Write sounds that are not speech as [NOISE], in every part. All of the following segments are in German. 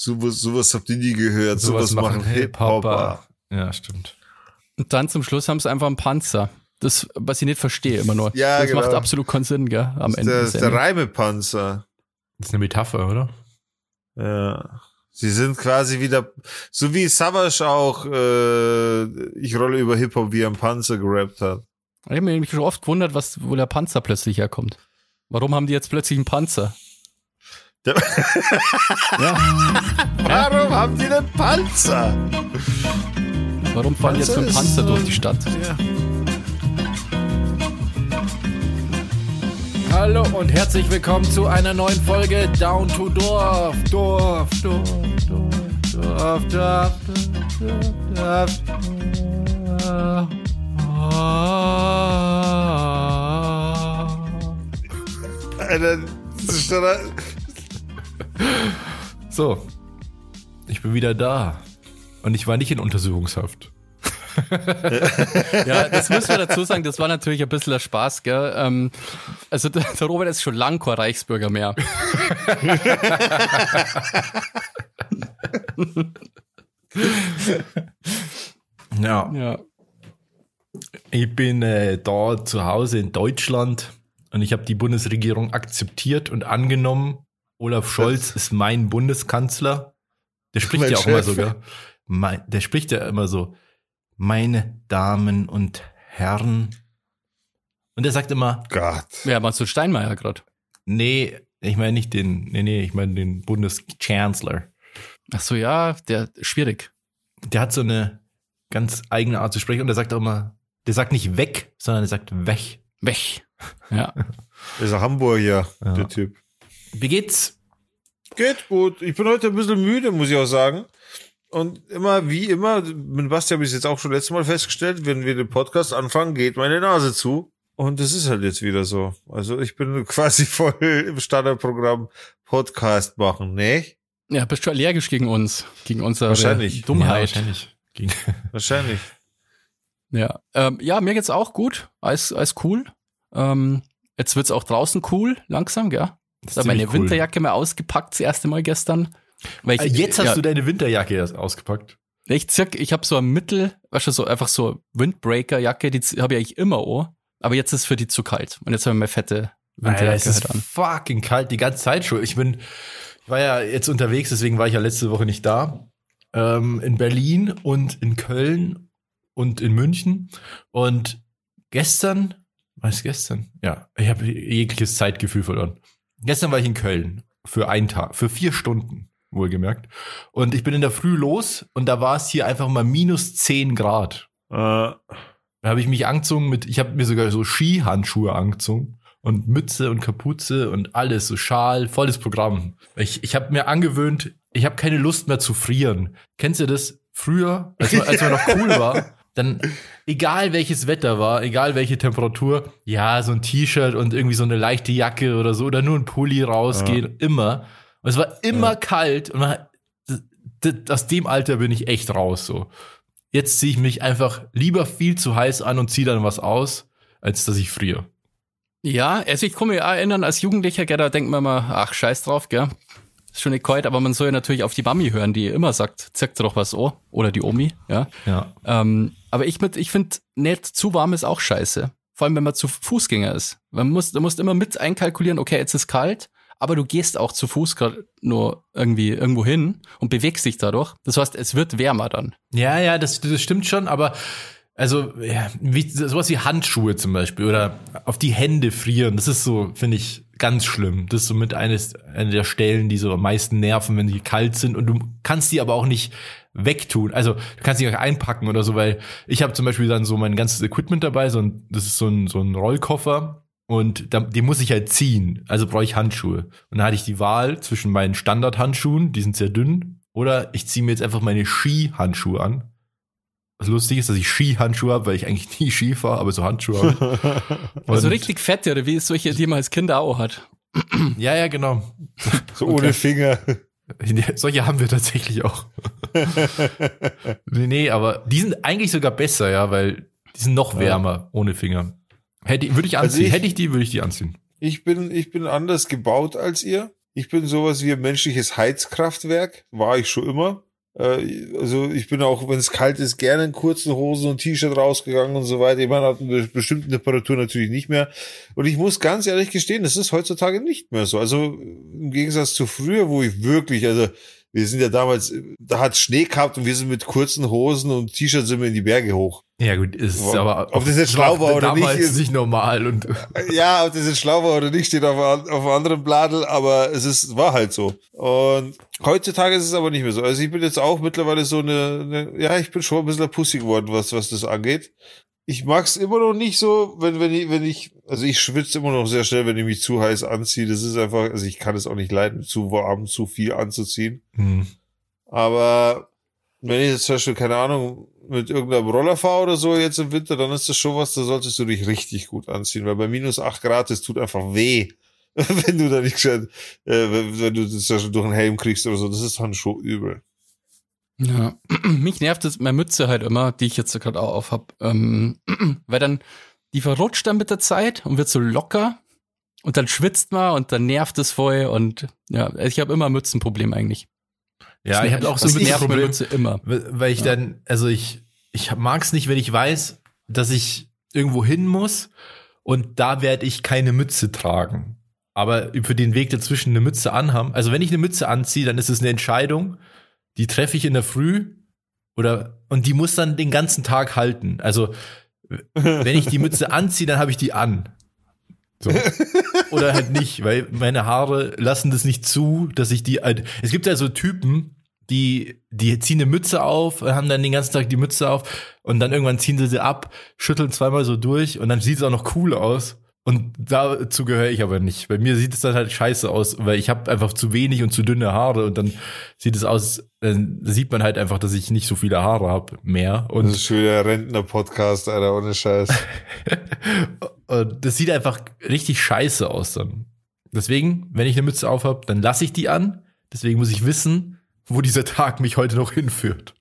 sowas, sowas habt ihr nie gehört, sowas, Sowas machen machen Hip-Hopper. Ja, stimmt. Und dann zum Schluss haben sie einfach einen Panzer. Das, was ich nicht verstehe immer nur. Ja, das genau. macht absolut keinen Sinn, gell? Am Ende. Der, des der Ende. Reimepanzer. Das ist eine Metapher, oder? Ja. Sie sind quasi wieder, so wie Savage auch, äh, ich rolle über Hip-Hop wie ein Panzer gerappt hat. Ich habe mich schon oft gewundert, was, wo der Panzer plötzlich herkommt. Warum haben die jetzt plötzlich einen Panzer? Ja, [LAUGHS] Warum haben die einen Panzer? warum fahren die jetzt ist, Panzer durch die Stadt? Ja. Hallo und herzlich willkommen zu einer neuen Folge Down to Dorf. Dorf, Dorf, Dorf, Dorf, Dorf, Dorf, Dorf. Alter, das ist doch ein- So, ich bin wieder da. Und ich war nicht in Untersuchungshaft. Ja, das müssen wir dazu sagen, das war natürlich ein bisschen der Spaß, gell? Ähm, also der, der Robert ist schon lang kein Reichsbürger mehr. Ja. Ja. Ich bin äh, da zu Hause in Deutschland und ich habe die Bundesregierung akzeptiert und angenommen. Olaf Scholz ist mein Bundeskanzler. Der spricht Mein ja auch immer Chef. so, gell? Mein, der spricht ja immer so, meine Damen und Herren. Und er sagt immer, Gott. Wer war so Steinmeier gerade? nee, ich meine nicht den, nee, nee, ich meine den Bundeschancellor. Ach so, ja, der schwierig. Der hat so eine ganz eigene Art zu sprechen und der sagt auch immer, der sagt nicht weg, sondern er sagt weg. Weg. Ja. [LAUGHS] Ist ein Hamburger, Ja. der Typ. Wie geht's? Geht gut. Ich bin heute ein bisschen müde, muss ich auch sagen. Und immer, wie immer, mit Basti habe ich es jetzt auch schon letztes Mal festgestellt, wenn wir den Podcast anfangen, geht meine Nase zu. Und das ist halt jetzt wieder so. Also ich bin [LAUGHS] quasi voll im Standardprogramm Podcast machen, ne? Ja, bist du allergisch gegen uns, gegen unsere Wahrscheinlich. Ja, Dummheit. wahrscheinlich. Ging- [LAUGHS] Wahrscheinlich. Ja, ähm, ja, mir geht's auch gut. Alles, alles cool. Ähm, jetzt wird's auch draußen cool, langsam, gell? Das Ich habe meine cool. Winterjacke mal ausgepackt, das erste Mal gestern. Weil Äh, Jetzt hast ja, du deine Winterjacke erst ausgepackt. Ich, zirk, ich habe so ein Mittel, weißt du, so einfach so Windbreaker-Jacke, die habe ich eigentlich immer oh, aber jetzt ist für die zu kalt. Und jetzt habe ich meine fette Alter, Winterjacke es ist halt an. fucking kalt die ganze Zeit schon. Ich bin, ich war ja jetzt unterwegs, deswegen war ich ja letzte Woche nicht da. Ähm, in Berlin und in Köln und in München. Und gestern, was gestern? Ja, ich habe jegliches Zeitgefühl verloren. Gestern war ich in Köln für einen Tag, für vier Stunden, wohlgemerkt. Und ich bin in der Früh los und da war es hier einfach mal minus 10 Grad. Äh, Da habe ich mich angezogen mit, ich habe mir sogar so Skihandschuhe angezogen und Mütze und Kapuze und alles, so Schal, volles Programm. Ich, ich habe mir angewöhnt, ich habe keine Lust mehr zu frieren. Kennst du das? Früher, als man, als man noch cool war, [LAUGHS] dann egal welches Wetter war, egal welche Temperatur, ja, so ein T-Shirt und irgendwie so eine leichte Jacke oder so oder nur ein Pulli rausgehen, immer. Und es war immer kalt und man, aus dem Alter bin ich echt raus so. Jetzt ziehe ich mich einfach lieber viel zu heiß an und ziehe dann was aus, als dass ich friere. Ja, also ich kann mich erinnern, als Jugendlicher, gell, da denkt man immer, ach, scheiß drauf, gell. Nicht kalt, aber man soll ja natürlich auf die Mami hören, die immer sagt, zirkt doch was an. Oder die Omi, ja. Ja. Ähm, aber ich, mit, ich finde, nicht zu warm ist auch scheiße. Vor allem, wenn man zu Fußgänger ist. Man muss, du musst immer mit einkalkulieren, okay, jetzt ist kalt, aber du gehst auch zu Fuß gerade nur irgendwie irgendwo hin und bewegst dich dadurch. Das heißt, es wird wärmer dann. Ja, ja, das, das stimmt schon, aber also ja, wie, sowas wie Handschuhe zum Beispiel oder auf die Hände frieren, das ist so, finde ich, ganz schlimm. Das ist so mit eines, eine der Stellen, die so am meisten nerven, wenn die kalt sind und du kannst die aber auch nicht wegtun. Also du kannst die auch einpacken oder so, weil ich habe zum Beispiel dann so mein ganzes Equipment dabei, so ein, das ist so ein, so ein Rollkoffer und den muss ich halt ziehen. Also brauche ich Handschuhe. Und da hatte ich die Wahl zwischen meinen Standardhandschuhen, die sind sehr dünn, oder ich ziehe mir jetzt einfach meine Skihandschuhe an. Was lustig ist, dass ich Skihandschuhe habe, weil ich eigentlich [LAUGHS] nie Ski fahre, aber so Handschuhe habe. [LAUGHS] Also richtig fette, oder wie es solche, die man als Kinder auch hat. [CLEARS THROAT] Ja, ja, genau. [LAUGHS] so ohne Finger. Ja, Solche haben wir tatsächlich auch. nee, nee, aber die sind eigentlich sogar besser, ja, weil die sind noch wärmer ohne Finger. Hätte, würde ich Also anziehen. ich- Hätte ich die, würde ich die anziehen. Ich bin, ich bin anders gebaut als ihr. Ich bin sowas wie ein menschliches Heizkraftwerk, war ich schon immer. Äh, also ich bin auch, wenn es kalt ist, gerne in kurzen Hosen und T-Shirt rausgegangen und so weiter. Ich meine, hat eine bestimmte Temperatur natürlich nicht mehr. Und ich muss ganz ehrlich gestehen, das ist heutzutage nicht mehr so. Also im Gegensatz zu früher, wo ich wirklich, also wir sind ja damals, da hat Schnee gehabt und wir sind mit kurzen Hosen und T-Shirts sind wir in die Berge hoch. Ja gut, ist Wow. aber Ob das jetzt schlau war oder nicht, ist- nicht normal und Ja, ob das jetzt schlau war oder nicht, steht auf, auf einem anderen Bladel, aber es ist, war halt so. Und heutzutage ist es aber nicht mehr so. Also ich bin jetzt auch mittlerweile so eine, eine ja, ich bin schon ein bisschen Pussy geworden, was, was das angeht. Ich mag's immer noch nicht so, wenn, wenn ich, wenn ich, also ich schwitze immer noch sehr schnell, wenn ich mich zu heiß anziehe. Das ist einfach, also ich kann es auch nicht leiden, zu warm, zu viel anzuziehen. hm. Aber wenn ich jetzt zum Beispiel, keine Ahnung, mit irgendeinem Roller fahre oder so jetzt im Winter, dann ist das schon was, da solltest du dich richtig gut anziehen, weil bei minus acht Grad, das tut einfach weh, [LAUGHS] wenn du da nicht gescheit, äh, wenn, wenn du das zum Beispiel durch einen Helm kriegst oder so, das ist dann schon übel. Ja, [CLEARS THROAT] mich nervt es meine Mütze halt immer, die ich jetzt gerade auch auf hab, ähm, [CLEARS THROAT] weil dann die verrutscht dann mit der Zeit und wird so locker und dann schwitzt man und dann nervt es voll und ja, ich habe immer Mützenproblem eigentlich. ja, ich habe auch so ein Das bisschen nervt meine Problem, Mütze immer. weil ich Ja. dann, also ich, ich mag's nicht, wenn ich weiß, dass ich irgendwo hin muss und da werde ich keine Mütze tragen. Aber für den Weg dazwischen eine Mütze anhaben. Also wenn ich eine Mütze anziehe, dann ist es eine Entscheidung, die treffe ich in der Früh oder und die muss dann den ganzen Tag halten. Also wenn ich die Mütze [LAUGHS] anziehe, dann habe ich die an. So. Oder halt nicht, weil meine Haare lassen das nicht zu, dass ich die. halt- Es gibt ja so Typen, die, die ziehen eine Mütze auf, haben dann den ganzen Tag die Mütze auf und dann irgendwann ziehen sie sie ab, schütteln zweimal so durch und dann sieht es auch noch cool aus. Und dazu gehöre ich aber nicht. Bei mir sieht es dann halt scheiße aus, weil ich habe einfach zu wenig und zu dünne Haare und dann sieht es aus, dann sieht man halt einfach, dass ich nicht so viele Haare habe mehr. Und Das ist schon wieder Rentner-Podcast, Alter, ohne Scheiß. [LAUGHS] Und das sieht einfach richtig scheiße aus dann. Deswegen, wenn ich eine Mütze auf habe, dann lasse ich die an. Deswegen muss ich wissen, wo dieser Tag mich heute noch hinführt.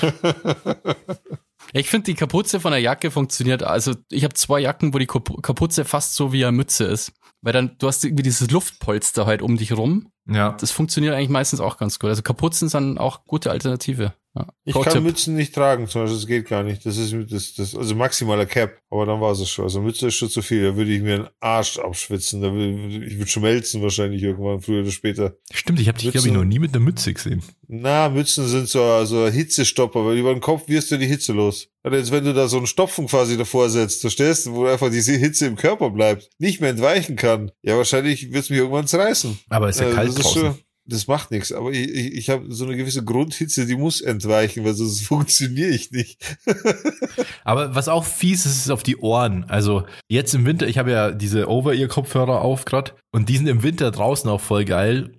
[LAUGHS] Ich finde, die Kapuze von der Jacke funktioniert. Also ich habe zwei Jacken, wo die Kap- Kapuze fast so wie eine Mütze ist. Weil dann, du hast irgendwie dieses Luftpolster halt um dich rum. Ja. Das funktioniert eigentlich meistens auch ganz gut. Also Kapuzen sind auch gute Alternative. Ja. Ich Pro kann Tipp. Mützen nicht tragen, zum Beispiel, das geht gar nicht. Das ist, das, das, also maximaler Cap, aber dann war es schon. Also Mütze ist schon zu viel, da würde ich mir einen Arsch abschwitzen. Da würde, ich würde schmelzen wahrscheinlich irgendwann, früher oder später. Stimmt, ich habe dich, glaube ich, noch nie mit einer Mütze gesehen. Na, Mützen sind so, so Hitzestopper, weil über den Kopf wirst du die Hitze los. Also jetzt, wenn du da so einen Stopfen quasi davor setzt, verstehst du, wo einfach diese Hitze im Körper bleibt, nicht mehr entweichen kann, ja, wahrscheinlich wird's mich irgendwann zerreißen. Aber ist ja Äh, kalt das ist draußen. schon- das macht nichts, aber ich, ich, ich habe so eine gewisse Grundhitze, die muss entweichen, weil sonst [LAUGHS] funktioniere ich nicht. [LAUGHS] Aber was auch fies ist, ist auf die Ohren. Also jetzt im Winter, ich habe ja diese Over-Ear-Kopfhörer auf grad und die sind im Winter draußen auch voll geil,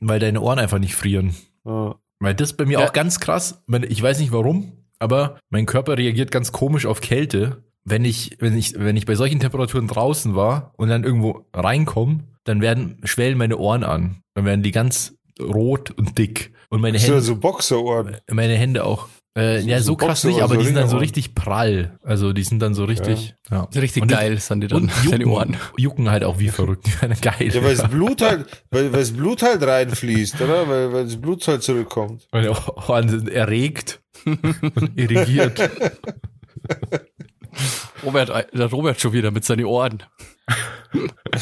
weil deine Ohren einfach nicht frieren. Ja. Weil das ist bei mir Ja. auch ganz krass. Ich weiß nicht warum, aber mein Körper reagiert ganz komisch auf Kälte. Wenn ich, wenn ich, wenn ich bei solchen Temperaturen draußen war und dann irgendwo reinkomme, dann werden, schwellen meine Ohren an. Dann werden die ganz rot und dick. Und meine Das sind Hände, so Boxerohren. meine Hände auch. Äh, So- ja, so so krass nicht, aber so die sind dann so richtig prall. Also die sind dann so richtig, ja. Richtig Und geil sind die dann, Und deine jucken, Ohren. jucken halt auch wie verrückt. [LAUGHS] Geil. Ja, weil das Blut halt, weil, weil das Blut halt reinfließt, oder? Weil, weil das Blut halt zurückkommt. Meine Ohren sind erregt und irrigiert. [LAUGHS] Robert, äh, der Robert schon wieder mit seinen Ohren. [LAUGHS]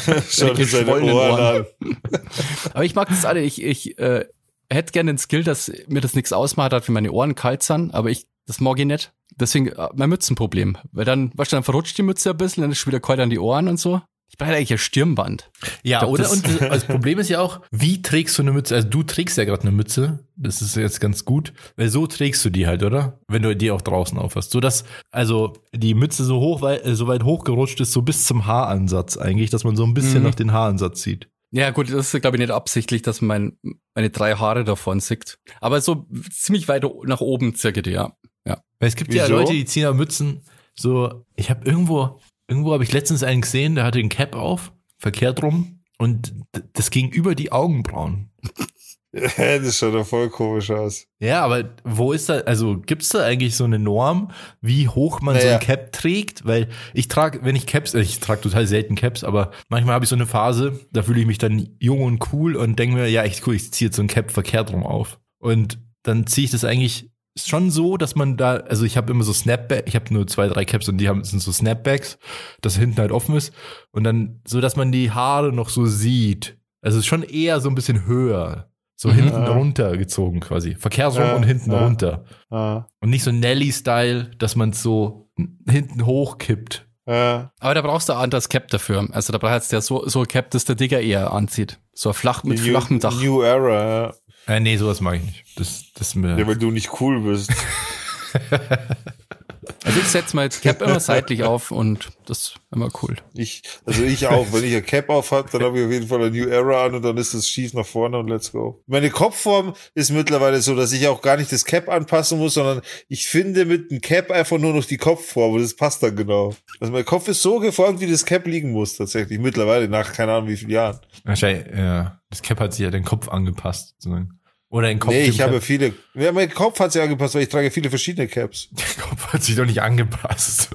Mir seine Ohren Ohren. [LAUGHS] Aber ich mag das alle. Ich, ich äh, hätte gerne den Skill, dass mir das nichts ausmacht, hat, wie meine Ohren kalt sind, aber ich, das mag ich nicht. Deswegen äh, mein Mützenproblem. Weil dann, weißt du, dann verrutscht die Mütze ein bisschen, dann ist schon wieder kalt an die Ohren und so. Ich brauche eigentlich ein Stirnband. Ja, glaub, oder? das- Und das, das Problem ist ja auch, wie trägst du eine Mütze? Also du trägst ja gerade eine Mütze. Das ist jetzt ganz gut. Weil so trägst du die halt, oder? Wenn du die auch draußen aufhast. So dass, also die Mütze so hoch, äh, so weit hochgerutscht ist, so bis zum Haaransatz eigentlich, dass man so ein bisschen Mhm. nach den Haaransatz sieht. Ja, gut, das ist, glaube ich, nicht absichtlich, dass man mein, meine drei Haare davon sieht. Aber so ziemlich weit nach oben circa, die, ja. Weil es gibt ja Wieso? Leute, die ziehen ja Mützen so, ich habe irgendwo, irgendwo habe ich letztens einen gesehen, der hatte den Cap auf, verkehrt rum und das ging über die Augenbrauen. [LAUGHS] das schaut doch voll komisch aus. Ja, aber wo ist da, also gibt's da eigentlich so eine Norm, wie hoch man so Naja. ein Cap trägt? Weil ich trage, wenn ich Caps, ich trage total selten Caps, aber manchmal habe ich so eine Phase, da fühle ich mich dann jung und cool und denke mir, ja, echt cool, ich ziehe jetzt so ein Cap verkehrt rum auf. Und dann ziehe ich das eigentlich schon so, dass man da, also ich habe immer so Snapback, ich habe nur zwei, drei Caps und die haben sind so Snapbacks, dass hinten halt offen ist und dann so, dass man die Haare noch so sieht. Also es ist schon eher so ein bisschen höher, so Mhm. hinten Ja. runter gezogen quasi, verkehrsrum Ja, und hinten ja. runter Ah, und nicht so Nelly-Style, dass man es so hinten hochkippt. ja. Aber da brauchst du ein anderes Cap dafür. Also da brauchst du ja so, so ein Cap, das der Digger eher anzieht. So flach mit Die flachem New, Dach. New Era, Äh, nee, sowas mag ich nicht. Das, das mir. ja, weil du nicht cool bist. [LAUGHS] Also ich setze mal das Cap immer seitlich [LAUGHS] auf und das ist immer cool. Ich, also ich auch. Wenn ich ein Cap auf hab, dann habe ich auf jeden Fall eine New Era an und dann ist es schief nach vorne und let's go. Meine Kopfform ist mittlerweile so, dass ich auch gar nicht das Cap anpassen muss, sondern ich finde mit dem Cap einfach nur noch die Kopfform und das passt dann genau. Also mein Kopf ist so geformt, wie das Cap liegen muss tatsächlich. Mittlerweile nach keine Ahnung wie vielen Jahren. Wahrscheinlich, ja. Das Cap hat sich ja den Kopf angepasst. sozusagen. Oder den Kopf. nee, ich habe viele. Ja, mein Kopf hat sich angepasst, weil ich trage viele verschiedene Caps. [LAUGHS] Der Kopf hat sich doch nicht angepasst.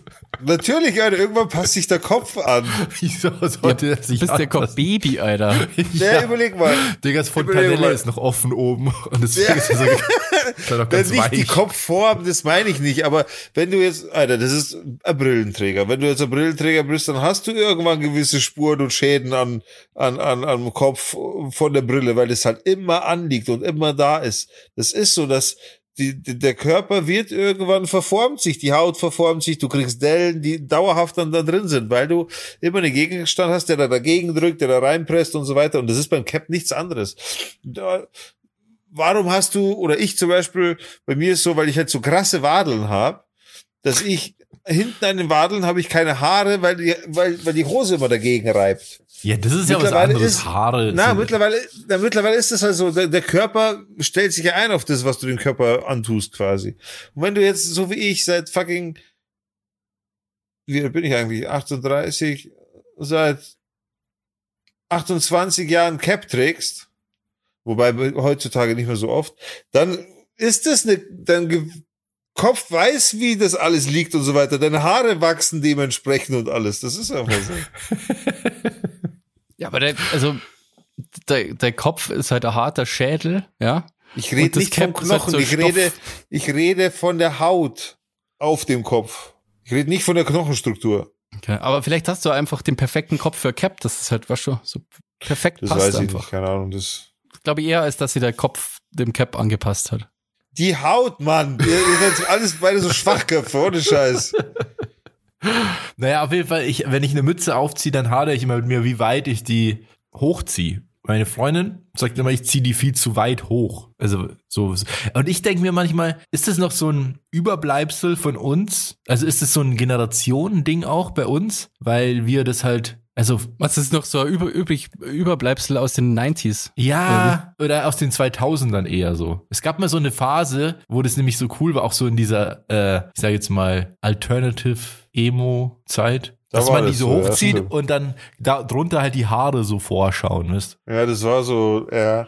Natürlich, Alter, irgendwann passt sich der Kopf an. [LAUGHS] Wieso sollte er sich Bist der Kopf? Baby, Alter. [LAUGHS] Ja, Ja, überleg mal. Diggas überleg Fontanelle ist noch offen oben. Und deswegen ist er so, ganz nicht die. Kopfform, das meine ich nicht, aber wenn du jetzt, Alter, das ist ein Brillenträger. Wenn du jetzt ein Brillenträger bist, dann hast du irgendwann gewisse Spuren und Schäden an, an, an, am Kopf von der Brille, weil es halt immer anliegt und immer da ist. Das ist so, dass die, die, der Körper wird irgendwann verformt sich, die Haut verformt sich, du kriegst Dellen, die dauerhaft dann da drin sind, weil du immer einen Gegenstand hast, der da dagegen drückt, der da reinpresst und so weiter. Und das ist beim Cap nichts anderes. Da, warum hast du, oder ich zum Beispiel, bei mir ist so, weil ich halt so krasse Wadeln habe, dass ich hinten an den Wadeln habe ich keine Haare, weil die, weil, weil die Hose immer dagegen reibt. Ja, das ist ja was anderes. ist- Haare. Na, mittlerweile, na, mittlerweile ist es halt so, der, der Körper stellt sich ja ein auf das, was du dem Körper antust, quasi. Und wenn du jetzt, so wie ich, seit fucking, wie bin ich eigentlich? 38, seit 28 Jahren Cap trägst, wobei heutzutage nicht mehr so oft, dann ist das eine, dein Kopf weiß, wie das alles liegt und so weiter. Deine Haare wachsen dementsprechend und alles. Das ist einfach so. Ja, aber der, also der, der Kopf ist halt ein harter Schädel, ja. Ich rede nicht vom Cap ist halt Knochen, so ich Stoff. rede, ich rede von der Haut auf dem Kopf. Ich rede nicht von der Knochenstruktur. Okay. Aber vielleicht hast du einfach den perfekten Kopf für Cap, das ist halt, weißt du, so perfekt Das passt weiß ich einfach. nicht, keine Ahnung. Das Ich glaube eher, als dass sie der Kopf dem Cap angepasst hat. die Haut, Mann. Ihr, ihr seid alles beide so [LAUGHS] Schwachköpfe, ohne Scheiß. Naja, auf jeden Fall, ich, wenn ich eine Mütze aufziehe, dann hadere ich immer mit mir, wie weit ich die hochziehe. Meine Freundin sagt immer, ich ziehe die viel zu weit hoch. Also so. Und ich denke mir manchmal, ist das noch so ein Überbleibsel von uns? Also ist das so ein Generationending auch bei uns? Weil wir das halt, also Was ist noch so über, übrig, Überbleibsel aus den 90s? ja, oder aus den 2000ern eher so. Es gab mal so eine Phase, wo das nämlich so cool war, auch so in dieser, äh, ich sage jetzt mal, Alternative Emo-Zeit. Da Dass man die so so, ja, hochzieht stimmt. und dann da drunter halt die Haare so vorschauen, wisst? Ja, das war so, ja.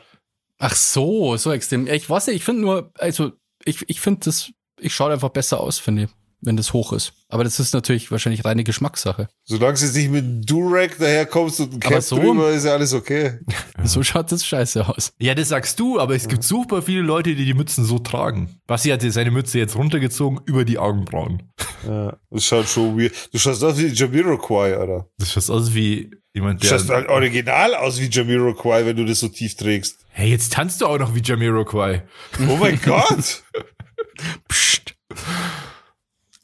Ach so, so extrem. Ich weiß nicht, ich finde nur, also ich, ich finde das, ich schaue einfach besser aus, finde ich, wenn das hoch ist. Aber das ist natürlich wahrscheinlich reine Geschmackssache. Solange du jetzt nicht mit einem Durag daherkommst und ein Aber Cap so- drüber, ist ja alles okay. [LAUGHS] So schaut das scheiße aus. Ja, das sagst du, aber es gibt super viele Leute, die die Mützen so tragen. Basti hat seine Mütze jetzt runtergezogen über die Augenbrauen. [LAUGHS] Ja, das schaut schon weird. Du schaust aus wie Jamiroquai, Alter. Das schaut aus wie jemand, Du der... schaust halt original aus wie Jamiroquai, wenn du das so tief trägst. Hey, jetzt tanzt du auch noch wie Jamiroquai. Oh mein [LAUGHS] Gott! Psst.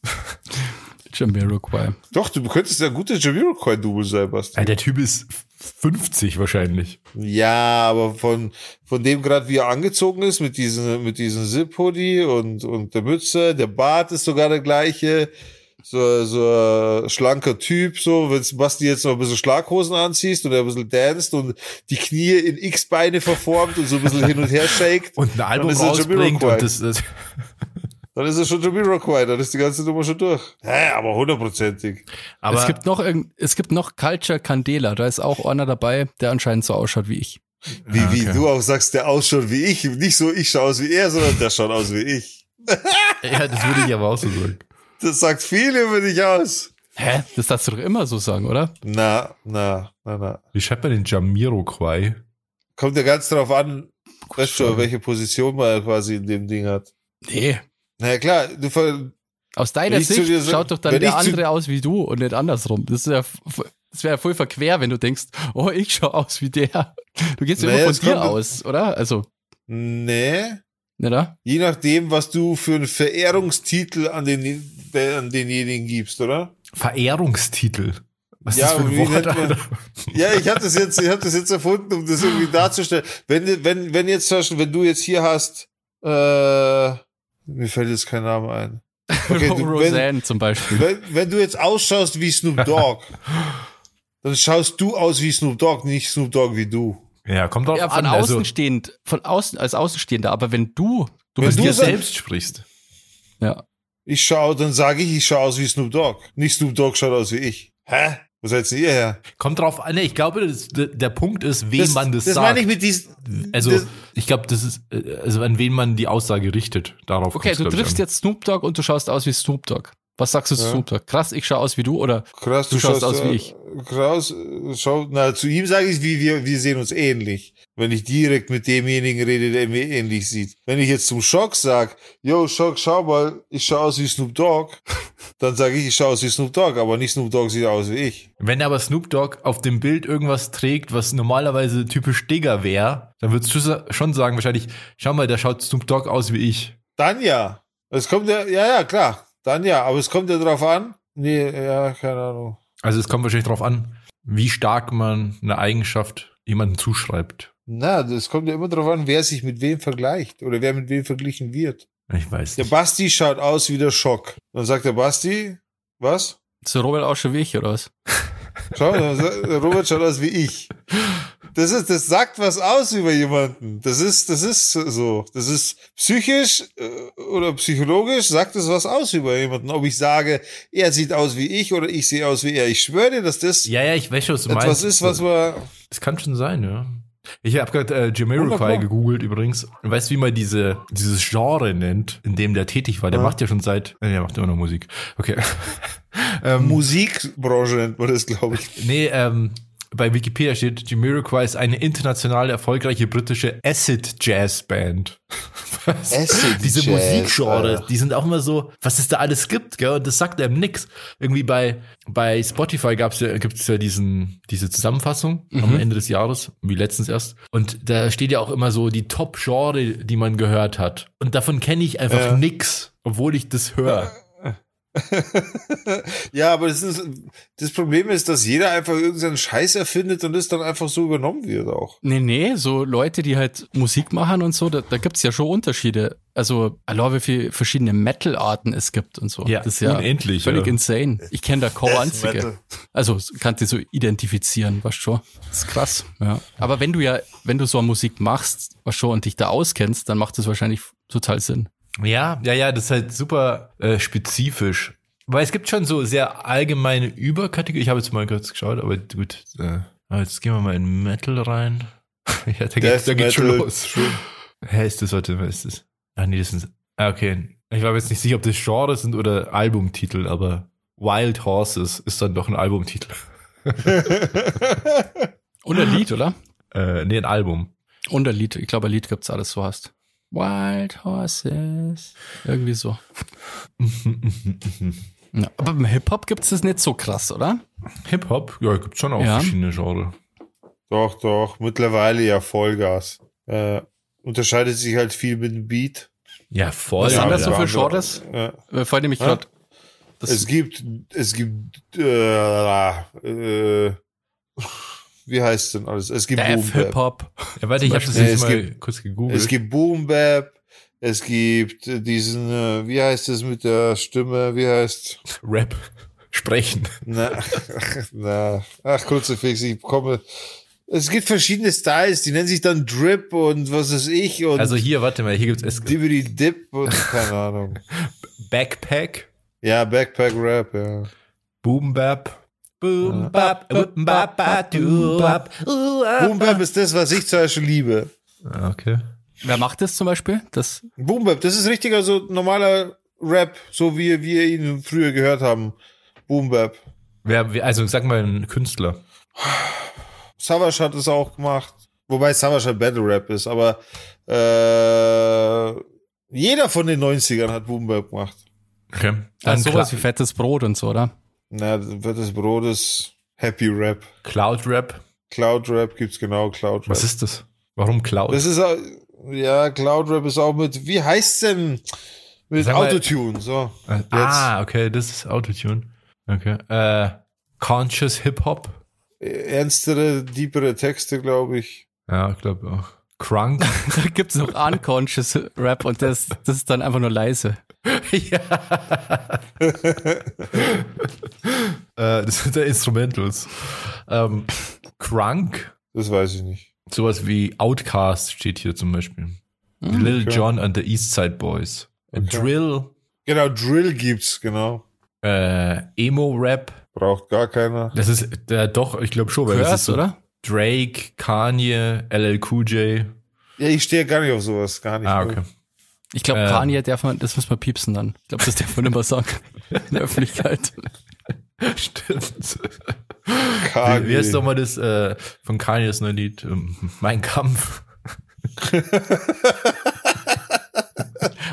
[LAUGHS] Jamiroquai. Doch, du könntest ja gute Jamiroquai-Double sein, Basti. Ja, der Typ ist 50 wahrscheinlich. Ja, aber von, von dem gerade, wie er angezogen ist, mit diesem, mit diesem Zip-Hoodie und, und der Mütze, der Bart ist sogar der gleiche. So, so ein schlanker Typ, so, wenn Basti jetzt noch ein bisschen Schlaghosen anziehst und er ein bisschen danst und die Knie in X-Beine verformt und so ein bisschen hin und her shakt, [LAUGHS] Und ein Album rausbringt und das, das dann ist er schon Jamiroquai, dann ist die ganze Nummer schon durch. Hä, aber hundertprozentig. aber es gibt noch irgend, es gibt noch Culture Candela, da ist auch einer dabei, der anscheinend so ausschaut wie ich. Wie, Ah, wie okay. du auch sagst, der ausschaut wie ich. Nicht so, ich schaue aus wie er, sondern der schaut aus wie ich. [LAUGHS] Ja, das würde ich aber auch so sagen. Das sagt viel über dich aus. Hä? Das darfst du doch immer so sagen, oder? Na, na, na, na. Wie schreibt man den Jamiroquai? Kommt ja ganz drauf an, weißt du, welche Position man quasi in dem Ding hat. Nee. Na ja, klar, du ver Aus deiner Sicht sag- schaut doch dann der andere aus wie du und nicht andersrum. Das ist ja, das wäre ja voll verquer, wenn du denkst, oh, ich schaue aus wie der. Du gehst ja Naja, immer von dir aus, oder? Also, Nee. ne, da? Je nachdem, was du für einen Verehrungstitel an, den, an denjenigen gibst, oder? Verehrungstitel. Was Ja, ist das für Wort, man-? Ja, ich habe das jetzt, ich habe das jetzt erfunden, um das irgendwie darzustellen. Wenn, wenn, wenn jetzt, wenn du jetzt hier hast, äh, mir fällt jetzt kein Name ein. [LAUGHS] Okay, du- wenn- Roseanne zum Beispiel. Wenn, wenn du jetzt ausschaust wie Snoop Dogg, [LAUGHS] dann schaust du aus wie Snoop Dogg, nicht Snoop Dogg wie du. Ja, kommt drauf Ja, von an. außen Also, stehend, von außen, als Außenstehender, aber wenn du, du Wenn bist wenn du dir selbst sprichst. ja. Ich schau, dann sage ich, ich schaue aus wie Snoop Dogg. Nicht Snoop Dogg schaut aus wie ich. Hä? Wo seid ihr her? Kommt drauf an. Nee, ich glaube, das, der, Punkt ist, wem man das, das sagt. meine ich mit diesem. also, das- ich glaube, das ist, äh, also an wen man die Aussage richtet. Darauf Okay, du triffst jetzt Snoop Dogg und du schaust aus wie Snoop Dogg. Was sagst du zu Ja. Snoop Dogg? Krass, ich schaue aus wie du oder Krass, Du schaust aus wie ich. Krass, schau, na, zu ihm sage ich, wie wir, wir sehen uns ähnlich. Wenn ich direkt mit demjenigen rede, der mir ähnlich sieht. Wenn ich jetzt zum Schock sag, yo, Schock, schau mal, ich schaue aus wie Snoop Dogg, [LAUGHS] dann sage ich, ich schaue aus wie Snoop Dogg, aber nicht Snoop Dogg sieht aus wie ich. Wenn aber Snoop Dogg auf dem Bild irgendwas trägt, was normalerweise typisch Digger wäre, dann würdest du schon sagen, wahrscheinlich, schau mal, da schaut Snoop Dogg aus wie ich. Dann ja. Es kommt ja, ja, ja, klar. Dann ja, aber es kommt ja drauf an. Nee, ja, keine Ahnung. Also es kommt wahrscheinlich darauf an, wie stark man eine Eigenschaft jemandem zuschreibt. Na, das kommt ja immer drauf an, wer sich mit wem vergleicht oder wer mit wem verglichen wird. Ich weiß Der nicht. Basti schaut aus wie der Schock. Dann sagt der Basti, was? so Robert auch schon wie ich oder was? Schau, der Robert schaut aus wie ich. [LAUGHS] Das ist, das sagt was aus über jemanden. Das ist, das ist so. Das ist psychisch äh, oder psychologisch sagt es was aus über jemanden. Ob ich sage, er sieht aus wie ich oder ich sehe aus wie er. Ich schwöre dir, dass das Ja, ja, ich schon, was du etwas meinst. ist, was man, Das kann schon sein, ja. Ich habe gerade äh. Jamiroquai gegoogelt übrigens. Und weißt du, wie man diese, dieses Genre nennt, in dem der tätig war? Der Ja. macht ja schon seit, äh, der macht immer noch Musik. Okay. [LAUGHS] ähm, Musikbranche nennt man das, glaube ich. nee, ähm, bei Wikipedia steht, Jamiroquai ist eine international erfolgreiche britische Acid Jazz Band. [LAUGHS] Was? Acid Diese Jazz, Musikgenre, die sind auch immer so, was es da alles gibt, gell? Und das sagt einem nix. Irgendwie bei, bei Spotify gab's ja, gibt's ja diesen, diese Zusammenfassung am Mhm. Ende des Jahres, wie letztens erst. Und da steht ja auch immer so die Top-Genre, die man gehört hat. Und davon kenne ich einfach Ja. nix, obwohl ich das höre. [LAUGHS] ja, aber das, ist, das Problem ist, dass jeder einfach irgendeinen Scheiß erfindet und das dann einfach so übernommen wird auch. Nee, nee, so Leute, die halt Musik machen und so, da, da gibt's ja schon Unterschiede. Also, allein wie viele verschiedene Metal-Arten es gibt und so. Ja, das ist ja unendlich, völlig ja. insane. Ich kenne da kaum einzige. Also, kannst du so identifizieren, was schon. Das ist krass, ja. Aber wenn du ja, wenn du so Musik machst, was schon und dich da auskennst, dann macht das wahrscheinlich total Sinn. Ja, ja, ja, das ist halt super äh, spezifisch. Weil es gibt schon so sehr allgemeine Überkategorien. Ich habe jetzt mal kurz geschaut, aber gut. Äh, jetzt gehen wir mal in Metal rein. [LAUGHS] ja, da geht's, da geht's schon los. Hä, ist das, warte, was ist das? Ach nee, das ist, ah, okay. Ich war mir jetzt nicht sicher, ob das Genres sind oder Albumtitel, aber Wild Horses ist dann doch ein Albumtitel. [LAUGHS] Und ein Lied, oder? Äh, nee, ein Album. Und ein Lied. Ich glaube, ein Lied gibt's alles so hast. Wild Horses. Irgendwie so. Ja, aber beim Hip-Hop gibt's das nicht so krass, oder? Hip-Hop? Ja, gibt schon auch Ja. verschiedene Genres. Doch, doch, mittlerweile ja Vollgas. Äh, unterscheidet sich halt viel mit dem Beat. Ja, voll. Was sind das so für Genres? Ja. Äh, Vor allem ich Ja. gerade. Es gibt, es gibt, äh, äh, wie heißt denn alles? Es gibt Boom Bap. Hip-Hop. Ja, warte, ich habe das jetzt es mal gibt- kurz gegoogelt. Es gibt Boom Bap. Es gibt äh, diesen, äh, wie heißt es mit der Stimme? Wie heißt? [LAUGHS] Rap. Sprechen. Na, [LAUGHS] na, ach, Kruzifix, ich komme. Es gibt verschiedene Styles, die nennen sich dann Drip und was weiß ich und Also hier, warte mal, hier gibt's es Dibbity Dip und keine Ahnung. [LAUGHS] Backpack, Ja, Backpack Rap, ja. Boom Bap, Boom, bap, boom, bap, bap, du, bap, uh, ah, Boom Bap ist das, was ich zum Beispiel liebe. ah. Okay. Wer macht das zum Beispiel? Das, Boom Bap, das ist richtiger so normaler Rap, so wie wir ihn früher gehört haben. Boom Bap. Wer, also sag mal ein Künstler. Savage hat es auch gemacht. Wobei Savage halt Battle Rap ist, aber äh, jeder von den 90ern hat Boom Bap gemacht. Okay. das ist Dann sowas wie fettes Brot und so, oder? Na, das Brot ist Happy Rap. Cloud Rap. Cloud Rap gibt's genau, Cloud Rap. Was ist das? Warum Cloud? Das ist auch, ja, Cloud Rap ist auch mit, wie heißt's denn? Mit Sag mal- Autotune, so. Äh, ah, okay, das ist Autotune. Okay. Äh, Conscious Hip Hop. Ernstere, deepere Texte, glaube ich. Ja, ich glaube auch. Crunk. [LAUGHS] Da gibt's noch Unconscious Rap und das, das ist dann einfach nur leise. [LAUGHS] ja. [LAUGHS] äh, das sind ja Instrumentals. Ähm, Crunk. Das weiß ich nicht. Sowas wie Outcast steht hier zum Beispiel. Lil okay. Jon and the East Side Boys. Drill. Genau, Drill gibt's, genau. Äh, Emo-Rap. Braucht gar keiner. Das ist der doch, ich glaube schon, weil das ist Curse, so oder? Drake, Kanye, LL Cool J. Ja, ich stehe gar nicht auf sowas, gar nicht. Ah, okay. Ich glaube, Ähm. Kanye darf man, das muss man piepsen dann. Ich glaube, das darf man immer sagen. In der Öffentlichkeit. [LAUGHS] Stimmt. Kanye. Wie, heißt doch mal das äh, von Kanye das neue Lied? Ähm, mein Kampf. [LAUGHS]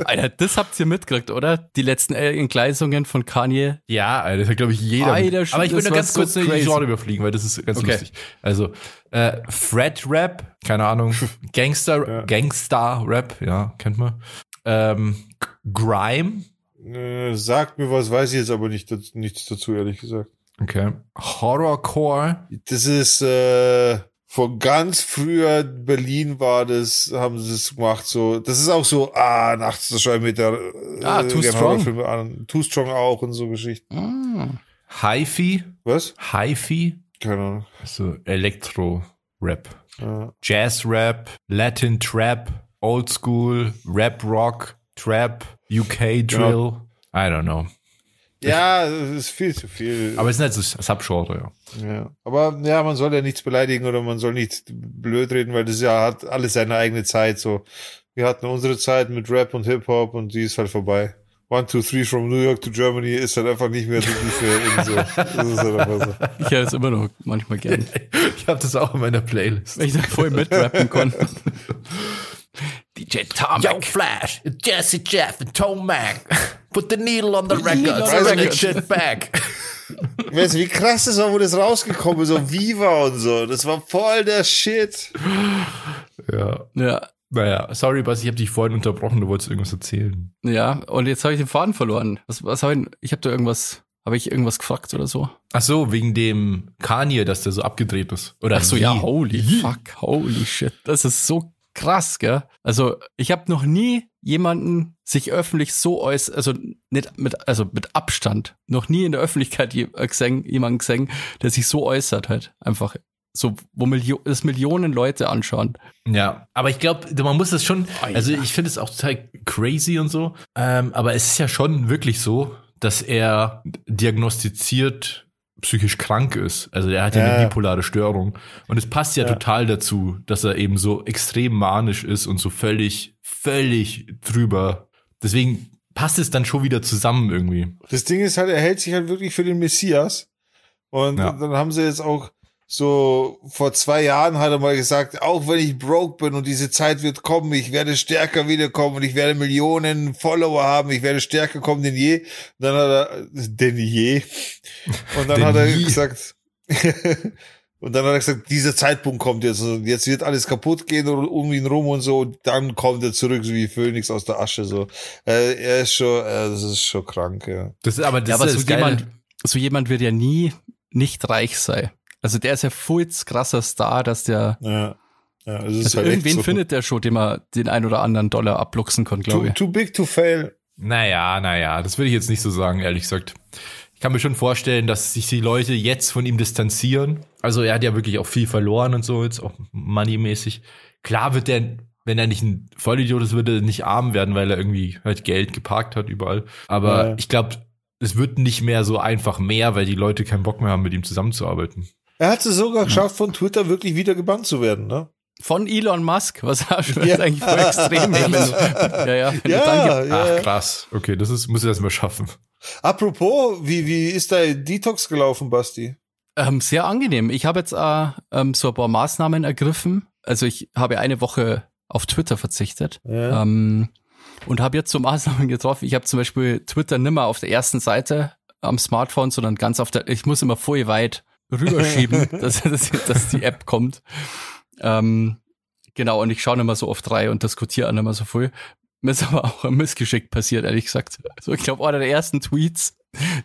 Alter, das habt ihr mitgekriegt, oder? Die letzten Entgleisungen von Kanye. Ja, Alter, das hat, glaube ich, jeder. Alter. Aber ich will nur ganz so kurz die crazy. Genre überfliegen, weil das ist ganz Okay. lustig. Also, äh, Fred Rap, keine Ahnung. [LAUGHS] Gangster, Ja. Gangster Rap, ja, kennt man. Ähm, Grime, Äh, sagt mir was, weiß ich jetzt aber nicht, nichts dazu, ehrlich gesagt. okay. Horrorcore, Das ist äh, von ganz früher Berlin war das, haben sie das gemacht. So, das ist auch so, ah, nachts das schreiben mit der äh, Ah, Too gerne Strong. An. Too Strong auch und so Geschichten. Mm. Hi-Fi, Was? Hi-Fi, Keine Ahnung. also Elektro-Rap. Ja. Jazz-Rap, Latin Trap, Old School, Rap Rock, Trap, UK Drill. Genau. I don't know. Ja, das ist viel zu viel. Aber es sind halt so Subgenre, ja. ja. Aber ja, man soll ja nichts beleidigen oder man soll nicht blöd reden, weil das ja hat alles seine eigene Zeit. So, wir hatten unsere Zeit mit Rap und Hip Hop und die ist halt vorbei. One, two, three from New York to Germany ist halt einfach nicht mehr so die so. Das ist halt einfach so. [LAUGHS] Ich höre es immer noch manchmal gern. [LAUGHS] Ich habe das auch in meiner Playlist. Wenn ich da voll mitrappen konnte. DJ Tomek. Flash, Jesse Jeff and Tom Mac. Put the needle on the record, the bring record. the shit back. [LAUGHS] Weißt du, wie krass das war, wo das rausgekommen ist, so Viva und so. Das war voll der Shit. ja. Ja, Naja, sorry, Bas, ich habe dich vorhin unterbrochen, du wolltest irgendwas erzählen. ja. Und jetzt habe ich den Faden verloren. Was, was habe ich, ich habe da irgendwas, habe ich irgendwas gefragt oder so? Ach so, wegen dem Kanye, dass der so abgedreht ist. Oder Ach so, wie? ja, holy fuck, holy shit. Das ist so krass, gell? Also, ich habe noch nie jemanden sich öffentlich so äußert, also nicht mit, also mit Abstand, noch nie in der Öffentlichkeit äh, jemanden gesehen, der sich so äußert halt. Einfach so, wo Milio das Millionen Leute anschauen. Ja, aber ich glaube, man muss das schon, also ich finde es auch total crazy und so, ähm, aber es ist ja schon wirklich so, dass er diagnostiziert psychisch krank ist. Also er hat ja, Ja. eine bipolare Störung. Und es passt ja, Ja. total dazu, dass er eben so extrem manisch ist und so völlig, völlig drüber. Deswegen passt es dann schon wieder zusammen irgendwie. Das Ding ist halt, er hält sich halt wirklich für den Messias. Und Ja. dann haben sie jetzt auch so, vor zwei Jahren hat er mal gesagt, auch wenn ich broke bin und diese Zeit wird kommen, ich werde stärker wiederkommen und ich werde Millionen Follower haben, ich werde stärker kommen denn je. Und dann hat er, denn je. Und dann hat er je. gesagt, [LAUGHS] und dann hat er gesagt, dieser Zeitpunkt kommt jetzt und jetzt wird alles kaputt gehen um ihn rum und so und dann kommt er zurück so wie Phönix aus der Asche so. Äh, er ist schon, äh, das ist schon krank, ja. Das ist aber das ja, aber ist so jemand, so jemand wird ja nie nicht reich sein. Also der ist ja voll krasser Star, dass der, Ja. Ja, das ist also halt irgendwen so. findet der schon, dem er den ein oder anderen Dollar abluchsen kann, glaube ich. too big to fail. Naja, naja, das würde ich jetzt nicht so sagen, ehrlich gesagt. Ich kann mir schon vorstellen, dass sich die Leute jetzt von ihm distanzieren. Also er hat ja wirklich auch viel verloren und so, jetzt auch moneymäßig. Klar wird der, wenn er nicht ein Vollidiot ist, würde er nicht arm werden, weil er irgendwie halt Geld geparkt hat überall. Aber Ja. ich glaube, es wird nicht mehr so einfach mehr, weil die Leute keinen Bock mehr haben, mit ihm zusammenzuarbeiten. Er hat es sogar geschafft, von Twitter wirklich wieder gebannt zu werden, ne? Von Elon Musk, was auch schon Ja. eigentlich voll extrem. du, ja, ja, wenn Ja, du dann ge- ja. Ach, krass. Okay, das ist, muss ich das mal schaffen. Apropos, wie, wie ist dein Detox gelaufen, Basti? Ähm, sehr angenehm. Ich habe jetzt äh, ähm, so ein paar Maßnahmen ergriffen. Also ich habe eine Woche auf Twitter verzichtet Ja. ähm, und habe jetzt so [LAUGHS] Maßnahmen getroffen. Ich habe zum Beispiel Twitter nimmer auf der ersten Seite am Smartphone, sondern ganz auf der. Ich muss immer voll weit rüberschieben, [LAUGHS] dass, dass, dass die App kommt. Ähm, genau, und ich schaue nicht mehr so oft rein und diskutiere auch nicht mehr so viel. Mir ist aber auch ein Missgeschick passiert, ehrlich gesagt. Also ich glaube, einer der ersten Tweets,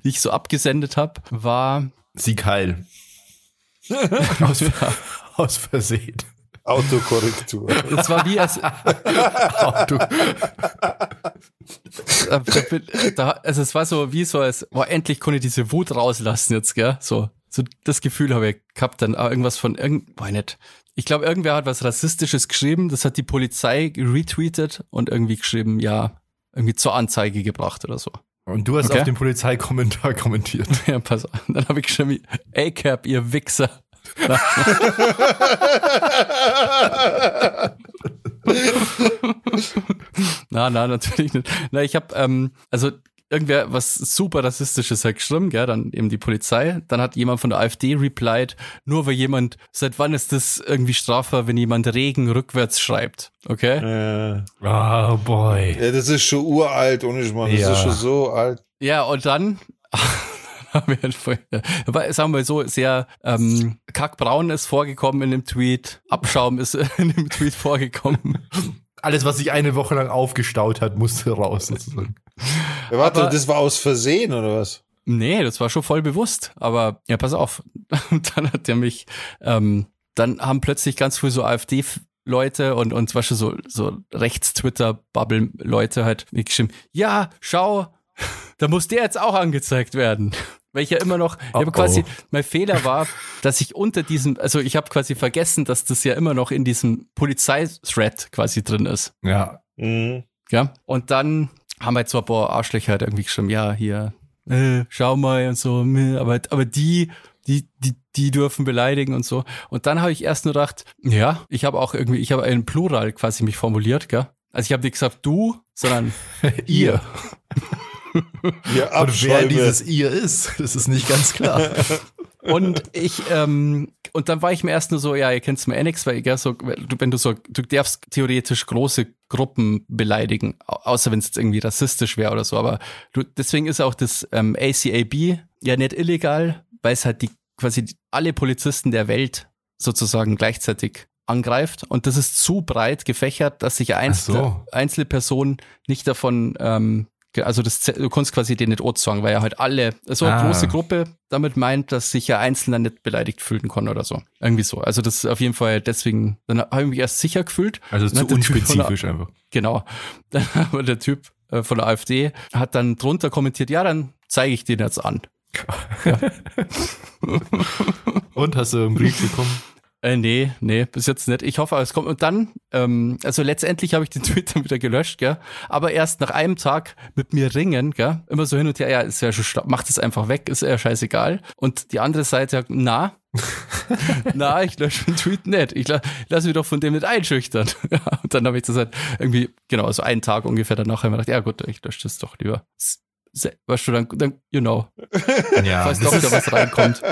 die ich so abgesendet habe, war Sieg heil. [LAUGHS] aus, aus Versehen. Autokorrektur. Es war wie als Auto. da, also es war so wie so als boah, endlich konnte ich diese Wut rauslassen jetzt, gell? So so das Gefühl habe ich gehabt dann irgendwas von irgend boah, nicht. Ich glaube irgendwer hat was rassistisches geschrieben, das hat die Polizei retweetet und irgendwie geschrieben, ja, irgendwie zur Anzeige gebracht oder so. Und du hast Okay. auf den Polizeikommentar kommentiert. [LAUGHS] Ja, pass auf. Dann habe ich geschrieben, A-Cap, ihr Wichser. [LAUGHS] [LAUGHS] Na, na, natürlich nicht. Na, ich habe, ähm, also irgendwer was super rassistisches halt geschrieben, gell, dann eben die Polizei. Dann hat jemand von der AfD replied, nur weil jemand, seit wann ist das irgendwie strafbar, wenn jemand Regen rückwärts schreibt, okay? äh, Oh boy. ja, das ist schon uralt, ohne Schmarrn. Das Ja. ist schon so alt. Ja, und dann [LAUGHS] haben wir halt sagen wir so, sehr ähm, kackbraun ist vorgekommen in dem Tweet, Abschaum ist [LAUGHS] in dem Tweet vorgekommen. Alles, was sich eine Woche lang aufgestaut hat, musste raus. Sozusagen. [LAUGHS] Ja, warte, Aber- das war aus Versehen, oder was? Nee, das war schon voll bewusst. Aber ja, pass auf. [LAUGHS] Und dann hat er mich, ähm, dann haben plötzlich ganz viel so AfD-Leute und, und zum Beispiel so, so Rechts-Twitter-Bubble-Leute halt mir geschrieben, ja, schau, [LAUGHS] da muss der jetzt auch angezeigt werden. [LAUGHS] Weil ich ja immer noch, ich Oh, habe quasi, oh. mein Fehler war, dass ich unter diesem, also ich habe quasi vergessen, dass das ja immer noch in diesem Polizei-Thread quasi drin ist. Ja. Mhm. Ja. Und dann haben halt so ein paar Arschlöcher halt irgendwie geschrieben, ja, hier, äh, schau mal und so, aber, aber die, die, die, die dürfen beleidigen und so. Und dann habe ich erst nur gedacht, ja, ich habe auch irgendwie, ich habe einen Plural quasi mich formuliert, gell? Also ich habe nicht gesagt du, sondern [LAUGHS] ihr. Ja, Und wer dieses ihr ist, das ist nicht ganz klar. [LAUGHS] Und ich, ähm, und dann war ich mir erst nur so, ja, ihr kennt's mir eh nix, weil, gell, so, wenn du so, du darfst theoretisch große Gruppen beleidigen, au- außer wenn es jetzt irgendwie rassistisch wäre oder so, aber du, deswegen ist auch das ähm, ACAB ja nicht illegal, weil es halt die quasi alle Polizisten der Welt sozusagen gleichzeitig angreift und das ist zu breit gefächert, dass sich einzelne, so. einzelne Personen nicht davon ähm, also das, du kannst quasi den nicht sagen, weil er halt alle, so eine Ah. große Gruppe damit meint, dass sich ja Einzelner nicht beleidigt fühlen kann oder so. Irgendwie so. Also das ist auf jeden Fall deswegen, dann habe ich mich erst sicher gefühlt. Also zu hat der unspezifisch einfach. Genau. [LAUGHS] Dann aber der Typ äh, von der AfD hat dann drunter kommentiert, ja, dann zeige ich den jetzt an. [LAUGHS] Und hast du einen Brief bekommen? Äh, nee, nee, bis jetzt nicht. Ich hoffe, es kommt. Und dann, ähm, also letztendlich habe ich den [LAUGHS] Tweet dann wieder gelöscht, gell? Aber erst nach einem Tag mit mir ringen, gell? Immer so hin und her, ja, ist ja schon, macht es einfach weg, ist ja scheißegal. Und die andere Seite sagt, na, [LAUGHS] na, ich lösche den Tweet nicht. Ich la lass mich doch von dem nicht einschüchtern. [LAUGHS] Und dann habe ich das halt irgendwie, genau, so einen Tag ungefähr danach mir gedacht, ja gut, ich lösche das doch lieber. Weißt du, dann, dann you know, Ja, falls doch wieder was reinkommt.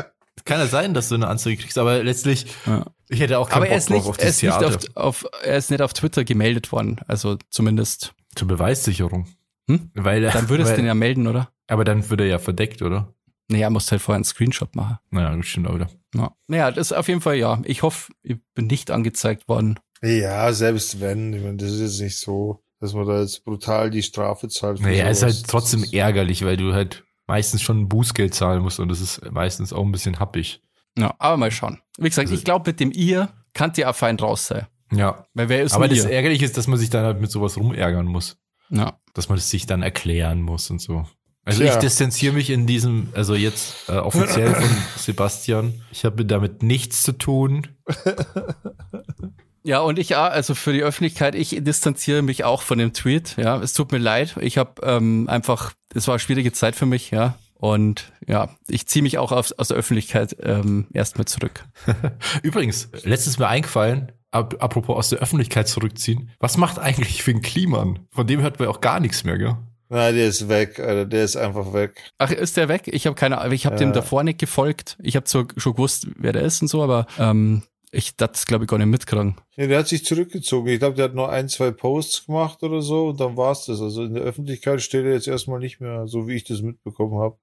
Kann ja sein, dass du eine Anzeige kriegst, aber letztlich, Ja. ich hätte auch keinen Aber Bock er ist nicht, auf er das ist nicht Theater. auf, auf, er ist nicht auf Twitter gemeldet worden. Also zumindest. Zur Beweissicherung. Hm? Weil, er- Dann würdest du den ja melden, oder? Aber dann wird er ja verdeckt, oder? Naja, musst halt vorher einen Screenshot machen. Naja, das stimmt auch wieder. Ja. Naja, das ist auf jeden Fall, ja. Ich hoffe, ich bin nicht angezeigt worden. Ja, selbst wenn, ich meine, das ist jetzt nicht so, dass man da jetzt brutal die Strafe zahlt. Naja, ist sowas. halt trotzdem ist- ärgerlich, weil du halt meistens schon ein Bußgeld zahlen musst und das ist meistens auch ein bisschen happig. Ja, aber mal schauen. Wie gesagt, Also- ich glaube, mit dem ihr kann auch fein raus sein. Ja. Weil wer ist Aber das? Ärgerliche ist, dass man sich dann halt mit sowas rumärgern muss. Ja. Dass man es sich dann erklären muss und so. Also Tja. ich distanziere mich in diesem, also jetzt äh, offiziell von [LAUGHS] Sebastian. Ich habe damit nichts zu tun. [LAUGHS] Ja, und ich, auch, also für die Öffentlichkeit, ich distanziere mich auch von dem Tweet. Ja, es tut mir leid. Ich habe ähm, einfach das war eine schwierige Zeit für mich, ja. Und ja, ich ziehe mich auch aus, aus der Öffentlichkeit ähm, erstmal zurück. [LAUGHS] Übrigens, letztes Mal eingefallen, ap apropos aus der Öffentlichkeit zurückziehen, was macht eigentlich Finn Kliman? Von dem hört man auch gar nichts mehr, gell? Na, der ist weg, Alter. Der ist einfach weg. Ach, ist der weg? Ich habe keine Ahnung, ich habe dem davor nicht gefolgt. Ich habe zwar schon gewusst, wer der ist und so, aber ähm, ich das glaube ich gar nicht mitkriegen. Ja, der hat sich zurückgezogen. Ich glaube, der hat nur ein, zwei Posts gemacht oder so und dann war's das. Also in der Öffentlichkeit steht er jetzt erstmal nicht mehr, so wie ich das mitbekommen habe.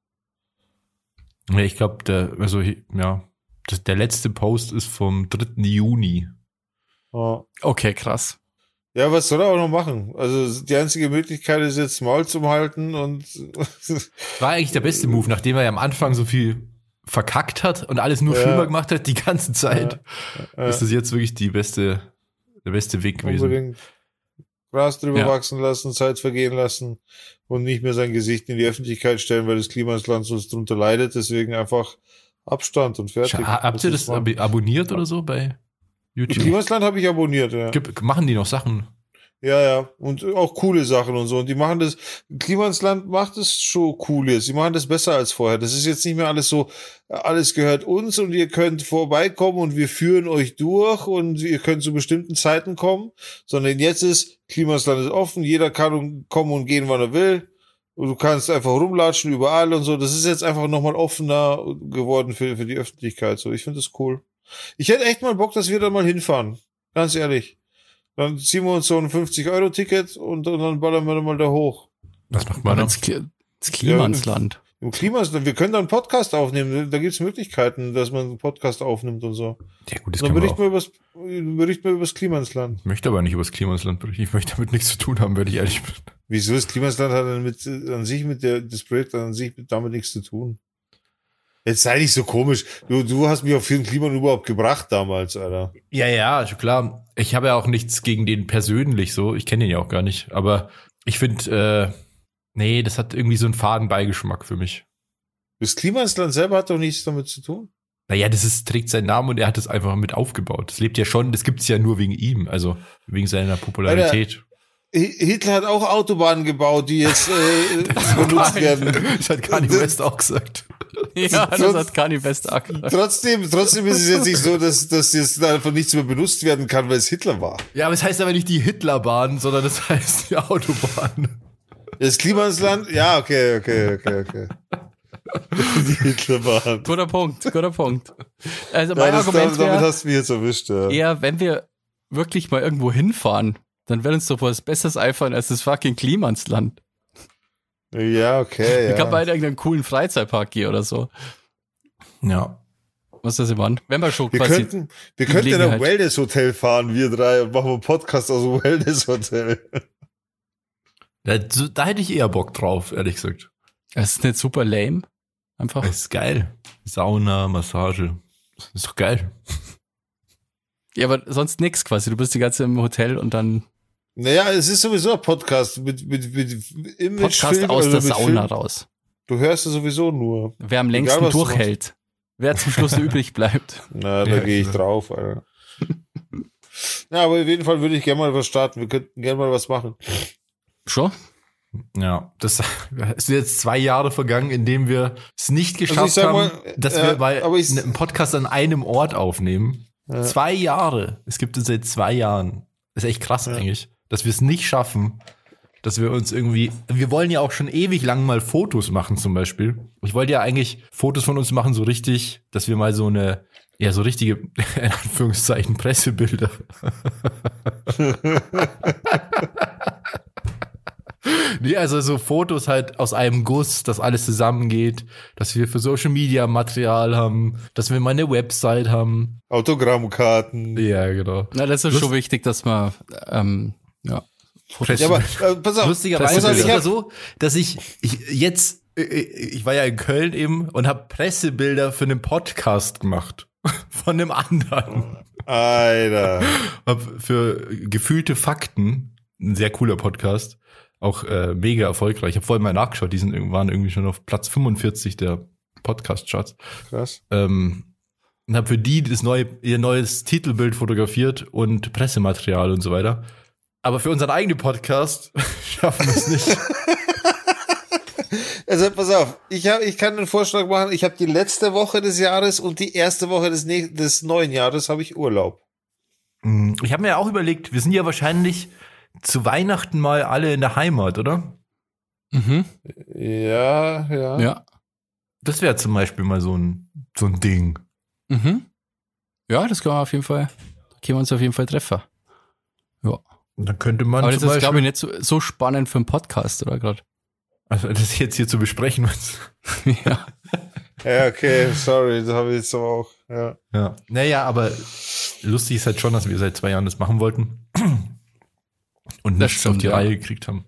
Ja, ich glaube, der, also ja, das, der letzte Post ist vom 3. Juni. Ja. Okay, krass. Ja, was soll er auch noch machen? Also die einzige Möglichkeit ist jetzt Maul zum halten und War eigentlich der beste Move, nachdem er ja am Anfang so viel verkackt hat und alles nur Ja. schlimmer gemacht hat die ganze Zeit. äh, Ist das jetzt wirklich die beste, der beste Weg gewesen? unbedingt Gras drüber Ja. wachsen lassen, Zeit vergehen lassen und nicht mehr sein Gesicht in die Öffentlichkeit stellen, weil das Klima ins Land sonst drunter leidet. Deswegen einfach Abstand und fertig. Scha- Habt ihr das ab abonniert oder so bei YouTube? Klimasland habe ich abonniert, ja. Gibt, machen die noch Sachen? Ja, ja. Und auch coole Sachen und so. Und die machen das, Klimansland macht es schon cool jetzt. Die machen das besser als vorher. Das ist jetzt nicht mehr alles so, alles gehört uns und ihr könnt vorbeikommen und wir führen euch durch und ihr könnt zu bestimmten Zeiten kommen. Sondern jetzt ist, Klimansland ist offen, jeder kann kommen und gehen, wann er will. Und du kannst einfach rumlatschen überall und so. Das ist jetzt einfach nochmal offener geworden für, für die Öffentlichkeit. So, ich finde das cool. Ich hätte echt mal Bock, dass wir da mal hinfahren. Ganz ehrlich. Dann ziehen wir uns so ein 50-Euro-Ticket und, und dann ballern wir mal da hoch. Was macht man Klima ins Land. Im Klima, wir können da einen Podcast aufnehmen. Da gibt's Möglichkeiten, dass man einen Podcast aufnimmt und so. Ja gut, das Dann man berichten auch. wir übers, berichten wir übers Klima ins Land. Ich möchte aber nicht über das Klima ins Land berichten. Ich möchte damit nichts zu tun haben, wenn ich ehrlich bin. Wieso das Klima ins Land hat dann mit, an sich mit der, das Projekt an sich mit, damit nichts zu tun? Jetzt sei nicht so komisch. Du, du hast mich auf den Klima überhaupt gebracht damals, Alter. Ja, ja, schon klar. Ich habe ja auch nichts gegen den persönlich so. Ich kenne ihn ja auch gar nicht. Aber ich finde, äh, nee, das hat irgendwie so einen faden Beigeschmack für mich. Das Klima ins Land selber hat doch nichts damit zu tun. Naja, das ist, trägt seinen Namen und er hat es einfach mit aufgebaut. Das lebt ja schon, das gibt's ja nur wegen ihm, also wegen seiner Popularität. Hi- Hitler hat auch Autobahnen gebaut, die jetzt äh, [LAUGHS] benutzt werden. Das hat Kanye West auch gesagt. [LAUGHS] Ja, das hat Kanye West gesagt. Trotzdem, trotzdem ist es jetzt nicht so, dass, dass jetzt einfach nichts mehr benutzt werden kann, weil es Hitler war. Ja, aber es heißt aber nicht die Hitlerbahn, sondern das heißt die Autobahn. Das Klima ins Land? Ja, okay, okay, okay, okay. [LAUGHS] Die Hitlerbahn. Guter Punkt, guter Punkt. Also Ja, mein das, Argument damit, damit hast du mich jetzt erwischt. Ja. eher, wenn wir wirklich mal irgendwo hinfahren, dann wird uns doch was Besseres einfallen als das fucking Klima ins Land. Ja, okay. Ich kann Ja. in irgendeinen coolen Freizeitpark gehen oder so. Ja. Was ist das immer? Wenn wir schon Wir quasi. könnten, wir könnten in ein. Wellness-Hotel fahren, wir drei, und machen einen Podcast aus dem Wellness-Hotel. Da, da hätte ich eher Bock drauf, ehrlich gesagt. Das ist nicht super lame. Einfach. Das ist geil. Sauna, Massage. Das ist doch geil. Ja, aber sonst nix quasi. Du bist die ganze Zeit im Hotel und dann Naja, es ist sowieso ein Podcast mit, mit, mit Image Podcast Film, aus also der Sauna Film. raus. Du hörst es sowieso nur. Wer am Egal, längsten du durchhält. Wer zum Schluss [LAUGHS] übrig bleibt. Na, da Ja, gehe ich klar. drauf, Alter. Ja, aber auf jeden Fall würde ich gerne mal was starten. Wir könnten gerne mal was machen. Schon? Ja, das es sind jetzt zwei Jahre vergangen, in dem wir es nicht geschafft Also ich sag haben, mal, dass äh, wir ich- einen Podcast an einem Ort aufnehmen. Ja. Zwei Jahre. Es gibt es seit zwei Jahren. Das ist echt krass Ja. eigentlich, dass wir es nicht schaffen, dass wir uns irgendwie. Wir wollen ja auch schon ewig lang mal Fotos machen, zum Beispiel. Ich wollte ja eigentlich Fotos von uns machen, so richtig, dass wir mal so eine, ja, so richtige, [LAUGHS] in Anführungszeichen, Pressebilder. [LAUGHS] Nee, also so Fotos halt aus einem Guss, dass alles zusammengeht, dass wir für Social Media Material haben, dass wir mal eine Website haben. Autogrammkarten. Ja, genau. Na, das ist Lust- schon wichtig, dass man, ähm, ja. Ja, aber äh, pass auf. Lustigerweise ist es so, dass ich, ich jetzt, äh, ich war ja in Köln eben und habe Pressebilder für einen Podcast gemacht. [LAUGHS] Von einem anderen. Alter. Hab für gefühlte Fakten, ein sehr cooler Podcast, auch äh, mega erfolgreich. Ich habe vorhin mal nachgeschaut, die sind, waren irgendwie schon auf Platz 45 der Podcast-Charts. Krass. Ähm, und habe für die das neue, ihr neues Titelbild fotografiert und Pressematerial und so weiter. Aber für unseren eigenen Podcast [LAUGHS] schaffen wir es nicht. [LAUGHS] Also pass auf, ich, hab, ich kann einen Vorschlag machen. Ich habe die letzte Woche des Jahres und die erste Woche des, ne des neuen Jahres habe ich Urlaub. Hm, Ich habe mir ja auch überlegt, wir sind ja wahrscheinlich zu Weihnachten mal alle in der Heimat, oder? Mhm. Ja, ja. Ja. Das wäre zum Beispiel mal so ein, so ein Ding. Mhm. Ja, das können wir auf jeden Fall, da können wir uns auf jeden Fall treffen. Und dann könnte man Aber das zum ist, glaube ich, nicht so, so spannend für einen Podcast, oder gerade? also das jetzt hier zu besprechen. [LAUGHS] ja. Ja, okay, sorry, das habe ich jetzt aber auch. Ja. Ja. Naja, aber lustig ist halt schon, dass wir seit zwei Jahren das machen wollten und Das nichts stimmt, auf die ja. Reihe gekriegt haben.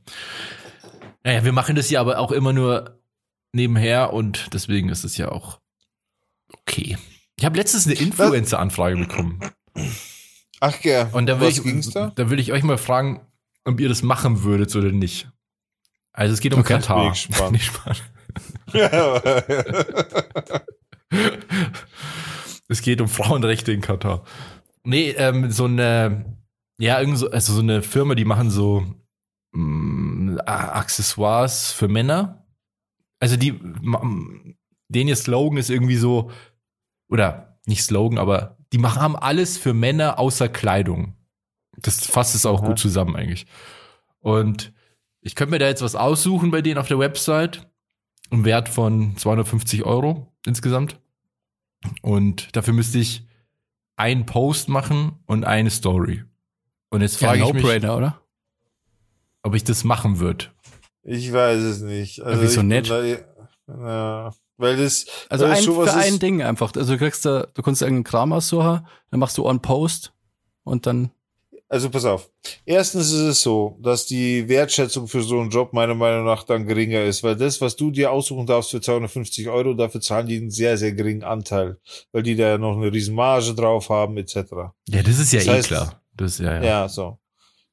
Naja, wir machen das ja aber auch immer nur nebenher und deswegen ist es ja auch okay. Ich habe letztens eine Influencer-Anfrage bekommen. Ach ja, Und da will, was ich, ging's da? da will ich euch mal fragen, ob ihr das machen würdet oder nicht. Also es geht um Okay. Katar. Nicht Spaß. [LAUGHS] [LAUGHS] Es geht um Frauenrechte in Katar. Nee, ähm, so eine, ja, irgend so, also so eine Firma, die machen so mh, Accessoires für Männer. Also die, den ihr Slogan ist irgendwie so, oder nicht Slogan, aber die machen haben alles für Männer außer Kleidung. Das fasst es auch Aha. gut zusammen eigentlich. Und ich könnte mir da jetzt was aussuchen bei denen auf der Website. Im Wert von 250 Euro insgesamt. Und dafür müsste ich einen Post machen und eine Story. Und jetzt Ja, frage ich mich, oder? ob ich das machen würde. Ich weiß es nicht. Also wieso bin nicht? Da, ja, weil das, Also weil das ein, schon was für ein Ding einfach. Also du kriegst da, du kannst irgendeinen Kram aussuchen, dann machst du On-Post und dann, Also pass auf. Erstens ist es so, dass die Wertschätzung für so einen Job meiner Meinung nach dann geringer ist, weil das, was du dir aussuchen darfst für 250 Euro, dafür zahlen die einen sehr, sehr geringen Anteil, weil die da ja noch eine riesen Marge drauf haben, etc. Ja, das ist ja Das eh heißt- klar. Das ist ja, ja. Ja. so.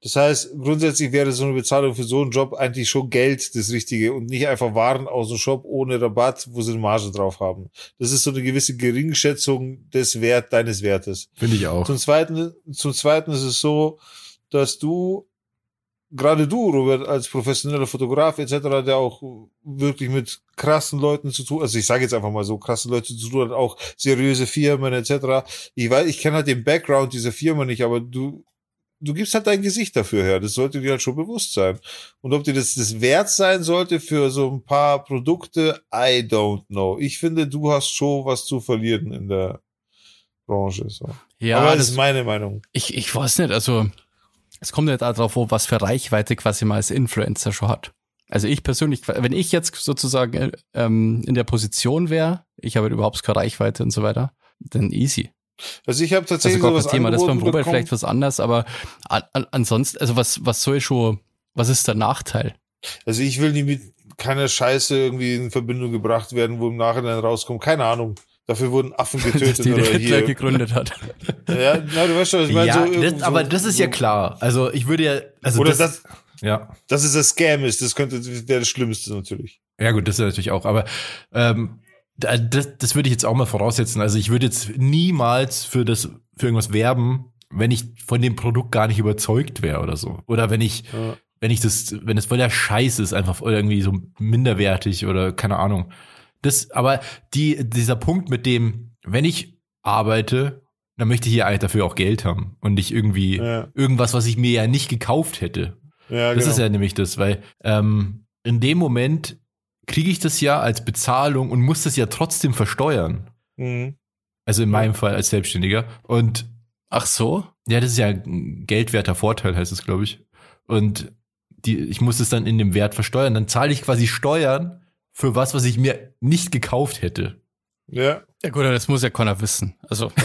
Das heißt, grundsätzlich wäre so eine Bezahlung für so einen Job eigentlich schon Geld das Richtige und nicht einfach Waren aus dem Shop ohne Rabatt, wo sie eine Marge drauf haben. Das ist so eine gewisse Geringschätzung des Wert deines Wertes. Finde ich auch. Zum zweiten, zum zweiten ist es so, dass du, gerade du, Robert, als professioneller Fotograf etc., der auch wirklich mit krassen Leuten zu tun, also ich sage jetzt einfach mal so, krasse Leute zu tun hat, auch seriöse Firmen etc. Ich weiß, ich kenne halt den Background dieser Firma nicht, aber du, du gibst halt dein Gesicht dafür her. Das sollte dir halt schon bewusst sein. Und ob dir das das wert sein sollte für so ein paar Produkte, I don't know. Ich finde, du hast schon was zu verlieren in der Branche. So. ja, Aber das ist meine Meinung. ich, ich weiß nicht, also es kommt ja darauf, an, was für Reichweite quasi mal als Influencer schon hat. Also ich persönlich, wenn ich jetzt sozusagen äh, ähm, in der Position wäre, ich habe überhaupt keine Reichweite und so weiter, dann easy. Also ich habe Also tatsächlich gar sowas Thema, das ist beim Robert bekommen. vielleicht was anderes, aber an, an, ansonsten, also was, was soll schon, was ist der Nachteil? Also ich will nie mit keiner Scheiße irgendwie in Verbindung gebracht werden, wo im Nachhinein rauskommt. Keine Ahnung. Dafür wurden Affen [LAUGHS] getötet die der oder Hitler hier. gegründet hat. [LAUGHS] Ja, na, du weißt schon, was ich meine. ja, so das, so, aber das ist ja klar. Also ich würde ja, also Oder das, das, ja. dass es ein Scam ist, das könnte, das wäre das Schlimmste natürlich. Ja, gut, das ist natürlich auch. Aber ähm, das, das würde ich jetzt auch mal voraussetzen. Also ich würde jetzt niemals für das für irgendwas werben, wenn ich von dem Produkt gar nicht überzeugt wäre oder so. Oder wenn ich, Ja. wenn ich das, wenn es voll der Scheiß ist, einfach irgendwie so minderwertig oder keine Ahnung. Das, aber die, dieser Punkt mit dem, wenn ich arbeite, dann möchte ich ja eigentlich dafür auch Geld haben und nicht irgendwie Ja, irgendwas, was ich mir ja nicht gekauft hätte. ja Das genau. ist ja nämlich das, weil ähm, in dem Moment kriege ich das ja als Bezahlung und muss das ja trotzdem versteuern. mhm. Also in meinem Fall als Selbstständiger. Und Ach so? ja, das ist ja ein geldwerter Vorteil, heißt es, glaube ich. Und die, ich muss es dann in dem Wert versteuern. Dann zahle ich quasi Steuern für was, was ich mir nicht gekauft hätte. Ja. Ja gut, aber das muss ja keiner wissen. Also [LAUGHS]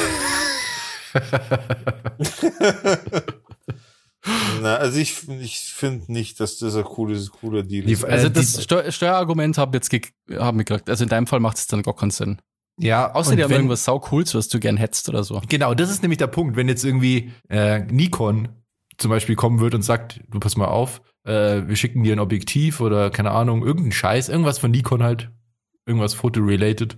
[LAUGHS] Na, also ich, ich finde nicht, dass das ein cooles, cooler Deal Die- ist. Äh, Also das die- Steu Steuerargument habe jetzt ge haben wir gekriegt. Also in deinem Fall macht es dann gar keinen Sinn. Ja, Außer haben wenn- irgendwas sau cooles, was du gern hättest oder so. Genau, das ist nämlich der Punkt. Wenn jetzt irgendwie äh, Nikon zum Beispiel kommen wird und sagt, du pass mal auf, äh, wir schicken dir ein Objektiv oder keine Ahnung, irgendein Scheiß, irgendwas von Nikon halt, irgendwas Foto-related,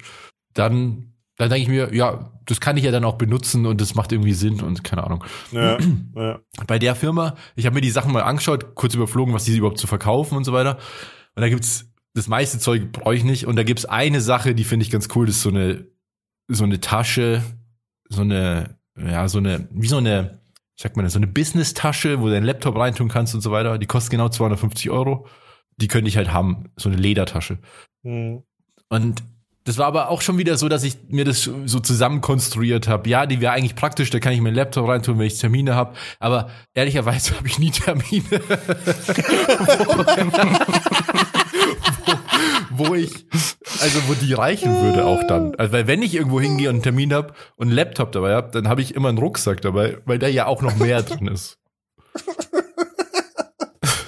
dann, dann denke ich mir, ja, das kann ich ja dann auch benutzen und das macht irgendwie Sinn und keine Ahnung. ja, ja. [CLEARS THROAT] Bei der Firma, ich habe mir die Sachen mal angeschaut, kurz überflogen, was die überhaupt zu verkaufen und so weiter. Und da gibt's das meiste Zeug brauche ich nicht. Und da gibt's eine Sache, die finde ich ganz cool. Das ist so eine, so eine Tasche, so eine, ja, so eine, wie so eine, sagt man das, so eine Business-Tasche, wo du deinen Laptop reintun kannst und so weiter. Die kostet genau 250 Euro. Die könnte ich halt haben. So eine Ledertasche. Hm. Und das war aber auch schon wieder so, dass ich mir das so zusammen konstruiert habe. Ja, die wäre eigentlich praktisch, da kann ich meinen Laptop reintun, wenn ich Termine habe. Aber ehrlicherweise [LAUGHS] habe ich nie Termine, [LAUGHS] wo, wo ich, also wo die reichen würde auch dann. Also weil wenn ich irgendwo hingehe und einen Termin habe und einen Laptop dabei habe, dann habe ich immer einen Rucksack dabei, weil da ja auch noch mehr drin ist.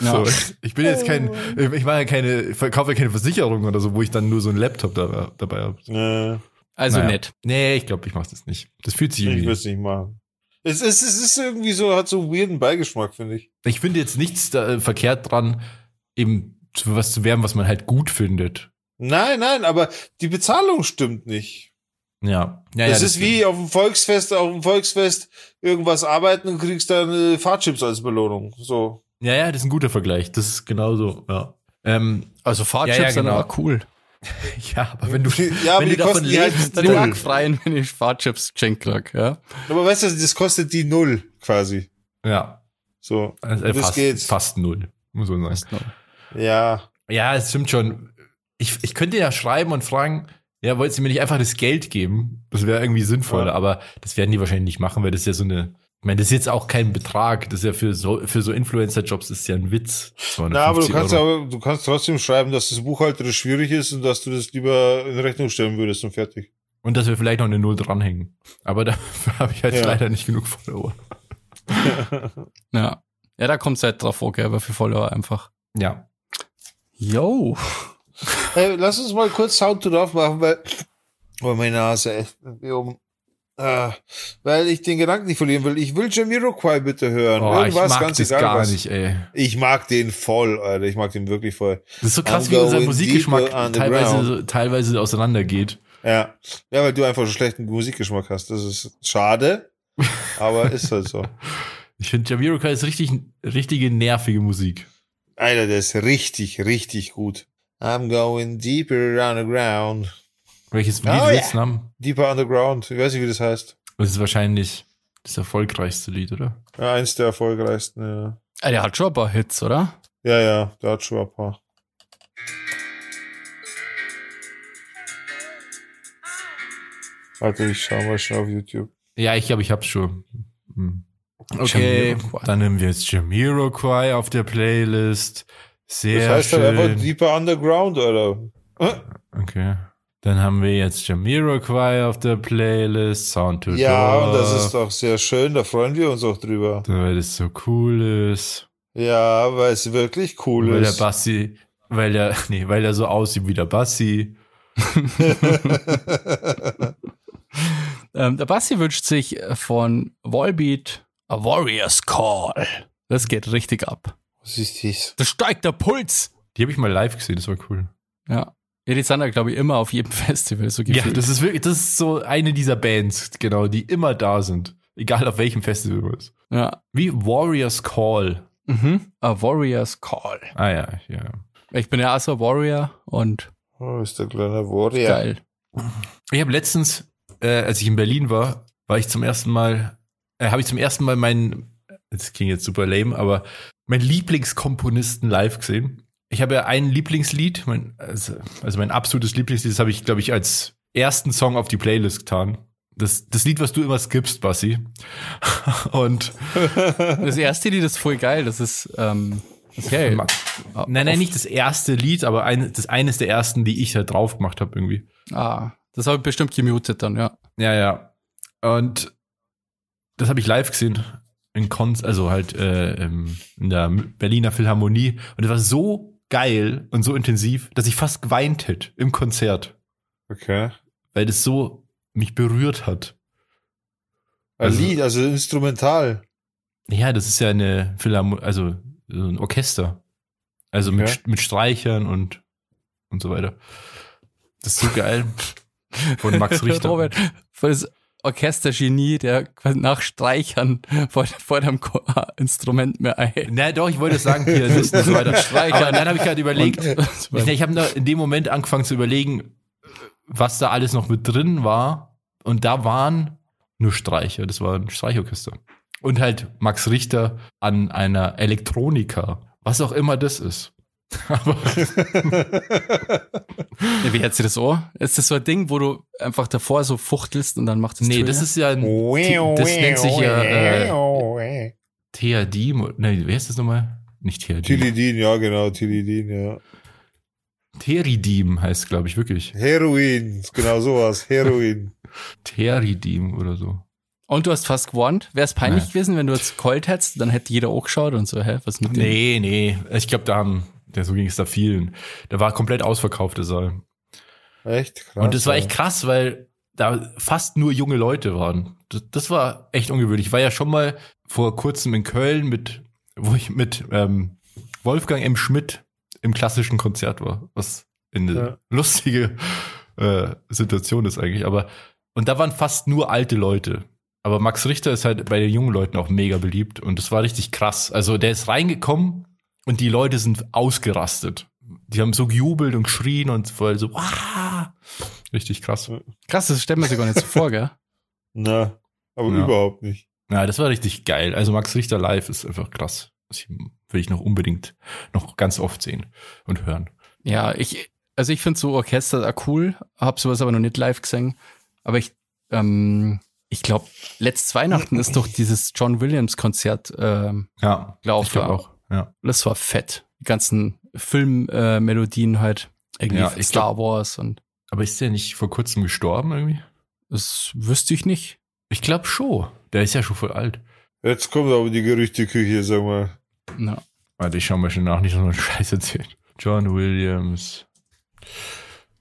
Ja. So, ich bin jetzt kein, ich mache ja keine, ich verkaufe ja keine Versicherung oder so, wo ich dann nur so einen Laptop da, dabei habe. Äh, Also Naja. nett. Nee, ich glaube, ich mache das nicht. Das fühlt sich ich irgendwie. würde es nicht machen. Es ist, es ist irgendwie so, hat so einen weirden Beigeschmack, finde ich. Ich finde jetzt nichts da, äh, verkehrt dran, eben zu was zu werben, was man halt gut findet. Nein, nein, aber die Bezahlung stimmt nicht. Ja. ja das ja, ist wie auf dem Volksfest, auf dem Volksfest irgendwas arbeiten und kriegst dann äh, Fahrchips als Belohnung. So. Ja, ja, das ist ein guter Vergleich. Das ist genauso, ja. Ähm, Also Fahrchips Ja, ja, sind genau. aber cool. [LAUGHS] ja, aber wenn du, Ja, aber wenn die du davon die halt lebst, Dann null. [LAUGHS] mag freien, wenn ich Fahrchips geschenkt krieg, ja. Aber weißt du, das kostet die Null quasi. ja, So. also, äh, das fast, geht. fast null, muss man sagen. Ja. Ja, es stimmt schon. Ich, ich könnte ja schreiben und fragen, ja, wollt ihr mir nicht einfach das Geld geben? Das wäre irgendwie sinnvoller, Ja. aber das werden die wahrscheinlich nicht machen, weil das ist ja so eine, ich meine, das ist jetzt auch kein Betrag, das ist ja für so, für so Influencer-Jobs ist ja ein Witz. Na, aber du 250 kannst aber, du kannst trotzdem schreiben, dass das buchhalterisch schwierig ist und dass du das lieber in Rechnung stellen würdest und fertig. Und dass wir vielleicht noch eine Null dranhängen. Aber dafür [LAUGHS] habe ich halt Ja. leider nicht genug Follower. [LAUGHS] Ja. Ja, da kommt halt drauf, okay, aber für Follower einfach. Ja. Yo. Hey, lass uns mal kurz Sound to Love machen, weil, weil meine Nase echt irgendwie Ah, weil ich den Gedanken nicht verlieren will. Ich will Jamiroquai bitte hören. Oh, ich Irgendwas, mag ganz das egal gar was. nicht, ey. Ich mag den voll, Alter. Ich mag den wirklich voll. Das ist so krass, I'm wie unser Musikgeschmack teilweise, teilweise auseinandergeht. Ja. Ja, weil du einfach so schlechten Musikgeschmack hast. Das ist schade, aber ist halt so. [LAUGHS] Ich finde, Jamiroquai ist richtig, richtige nervige Musik. Alter, der ist richtig, richtig gut. I'm going deeper underground. Welches Lied Oh, willst du haben? Deeper underground. Ich weiß nicht, wie das heißt. Das ist wahrscheinlich das erfolgreichste Lied, oder? Ja, eins der erfolgreichsten, ja. Ah, der hat schon ein paar Hits, oder? Ja, ja, der hat schon ein paar. Warte, ich schau mal schnell auf YouTube. Ja, ich glaube, ich hab's schon. Hm. Okay, dann nehmen wir jetzt Jamiroquai auf der Playlist. Sehr Das heißt schön. halt einfach Deeper Underground, oder? Okay. Dann haben wir jetzt Jamiroquai auf der Playlist, Sound to Ja, und das ist doch sehr schön, da freuen wir uns auch drüber. weil es so cool ist. Ja, weil es wirklich cool weil der ist. Bassi, weil der, [LAUGHS] nee, weil der so aussieht wie der Bassi. [LAUGHS] Ähm, der Basti wünscht sich von Volbeat A Warrior's Call. Das geht richtig ab. Was ist das? Da steigt der Puls. Die habe ich mal live gesehen, das war cool. Ja. Ja, die sind ja, glaube ich, immer auf jedem [LAUGHS] Festival so Ja, gefühlt. das ist wirklich, das ist so eine dieser Bands, genau, die immer da sind. Egal auf welchem Festival man ist. ja. Wie Warriors Call. Mhm. A Warrior's Call. Ah ja, ja. Ich bin ja ein Warrior und Oh, ist der kleine Warrior. geil. Ich habe letztens, äh, als ich in Berlin war, war ich zum ersten Mal, äh, habe ich zum ersten Mal meinen, das klingt jetzt super lame, aber meinen Lieblingskomponisten live gesehen. Ich habe ja ein Lieblingslied, mein, also, also mein absolutes Lieblingslied, das habe ich, glaube ich, als ersten Song auf die Playlist getan. Das, das Lied, was du immer skippst, Bassi. [LAUGHS] Und Das erste Lied ist voll geil. Das ist, ähm, okay. Nein, nein, nicht das erste Lied, aber ein, das eines der ersten, die ich da drauf gemacht habe irgendwie. Ah, das habe ich bestimmt gemutet dann, ja. Ja, ja. Und das habe ich live gesehen. In Konz, also halt äh, im- in der Berliner Philharmonie. Und es war so geil und so intensiv, dass ich fast geweint hätte im Konzert. Okay. Weil das so mich berührt hat. Ein Also- Lied, also instrumental. Ja, das ist ja eine Philharmonie, also so ein Orchester. Also mit, Okay. mit Streichern und, und so weiter. Das ist so geil. [LAUGHS] Von Max Richter. Robert, das Orchestergenie, der quasi nach Streichern vor, vor dem Instrument mehr ein. Na doch, ich wollte sagen, Pianisten und so weiter. [LAUGHS] Streicher. Aber dann habe ich gerade überlegt, Und- [LAUGHS] ich, ich habe in dem Moment angefangen zu überlegen, was da alles noch mit drin war. Und da waren nur Streicher, das war ein Streichorchester. Und halt Max Richter an einer Elektronika, was auch immer das ist. Aber Ja, [LAUGHS] wie hört sich das an? Ist das so ein Ding, wo du einfach davor so fuchtelst und dann macht es nee, das ist ja ein, das nennt sich ja äh, Theadim. Nee, wer ist das nochmal? Nicht Theadim. Tilidin, ja genau, Tilidin, ja. Teridim heißt, glaube ich, wirklich. Heroin, genau sowas, Heroin. [LAUGHS] Teridim oder so. Und du hast fast gewarnt. Wäre es peinlich Nee. gewesen, wenn du jetzt geheult hättest, dann hätte jeder auch geschaut und so, hä, was mit dem? Nee, nee. Ich glaube, da haben, ja, so ging es da vielen. Da war komplett ausverkauft, der Saal. Echt krass. Und das war echt krass, weil da fast nur junge Leute waren. Das, das war echt ungewöhnlich. Ich war ja schon mal vor kurzem in Köln mit, wo ich mit ähm, Wolfgang M. Schmidt im klassischen Konzert war, was eine Ja. lustige äh, Situation ist eigentlich. Aber und da waren fast nur alte Leute. Aber Max Richter ist halt bei den jungen Leuten auch mega beliebt und das war richtig krass. Also der ist reingekommen und die Leute sind ausgerastet. Die haben so gejubelt und geschrien und voll so, ah, richtig krass. Krass, das stellt man sich gar nicht so vor, gell? [LAUGHS] Na, aber Ja. überhaupt nicht. Ja, das war richtig geil. Also Max Richter live ist einfach krass. Das will ich noch unbedingt noch ganz oft sehen und hören. Ja, ich, also ich finde so Orchester auch cool, hab sowas aber noch nicht live gesehen. Aber ich, ähm, ich glaube, letztes Weihnachten ist doch dieses John Williams Konzert, ähm, Ja, Lauf ich auch. Ja. das war fett. Die ganzen Filmmelodien äh, halt, irgendwie Ja, ich Star Wars und Aber ist der nicht vor kurzem gestorben irgendwie? das wüsste ich nicht. Ich glaube schon. Der ist ja schon voll alt. Jetzt kommt aber die Gerüchteküche, sag mal. Ja. Warte, ich schau mal schon nach, nicht so einen [LAUGHS] Scheiß erzählt. John Williams.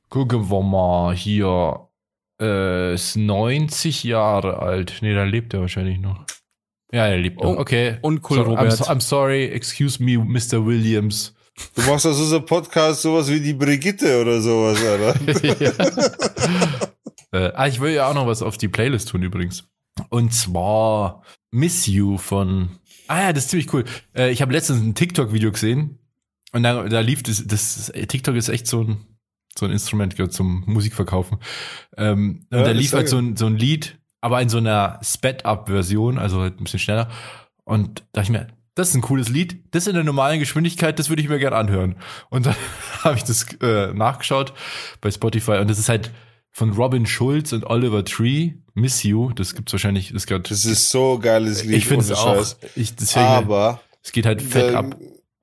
Gucken wir mal hier. Äh, ist 90 Jahre alt. Nee, da lebt er wahrscheinlich noch. Ja, er noch. Oh, okay. uncool, so, Robert. I'm, so, I'm sorry, excuse me, Mr. Williams. Du machst aus unserem Podcast sowas wie die Brigitte oder sowas, Alter. [LAUGHS] äh, ah, ich will ja auch noch was auf die Playlist tun übrigens. Und zwar Miss You von. Ah ja, das ist ziemlich cool. Äh, ich habe letztens ein TikTok-Video gesehen und da, da lief das, das. TikTok ist echt so ein so ein Instrument gehört zum Musikverkaufen. Ähm, und Ja, da ich lief halt so ein, so ein Lied, aber in so einer Sped-Up-Version, also halt ein bisschen schneller. Und da dachte ich mir, das ist ein cooles Lied. Das in der normalen Geschwindigkeit, das würde ich mir gern anhören. Und dann [LAUGHS] habe ich das äh, nachgeschaut bei Spotify und das ist halt von Robin Schulz und Oliver Tree, Miss You. Das gibt's wahrscheinlich, das gehört. Das ist so geiles Lied. ich finde es auch. Ich, deswegen, Aber es geht halt fett ab.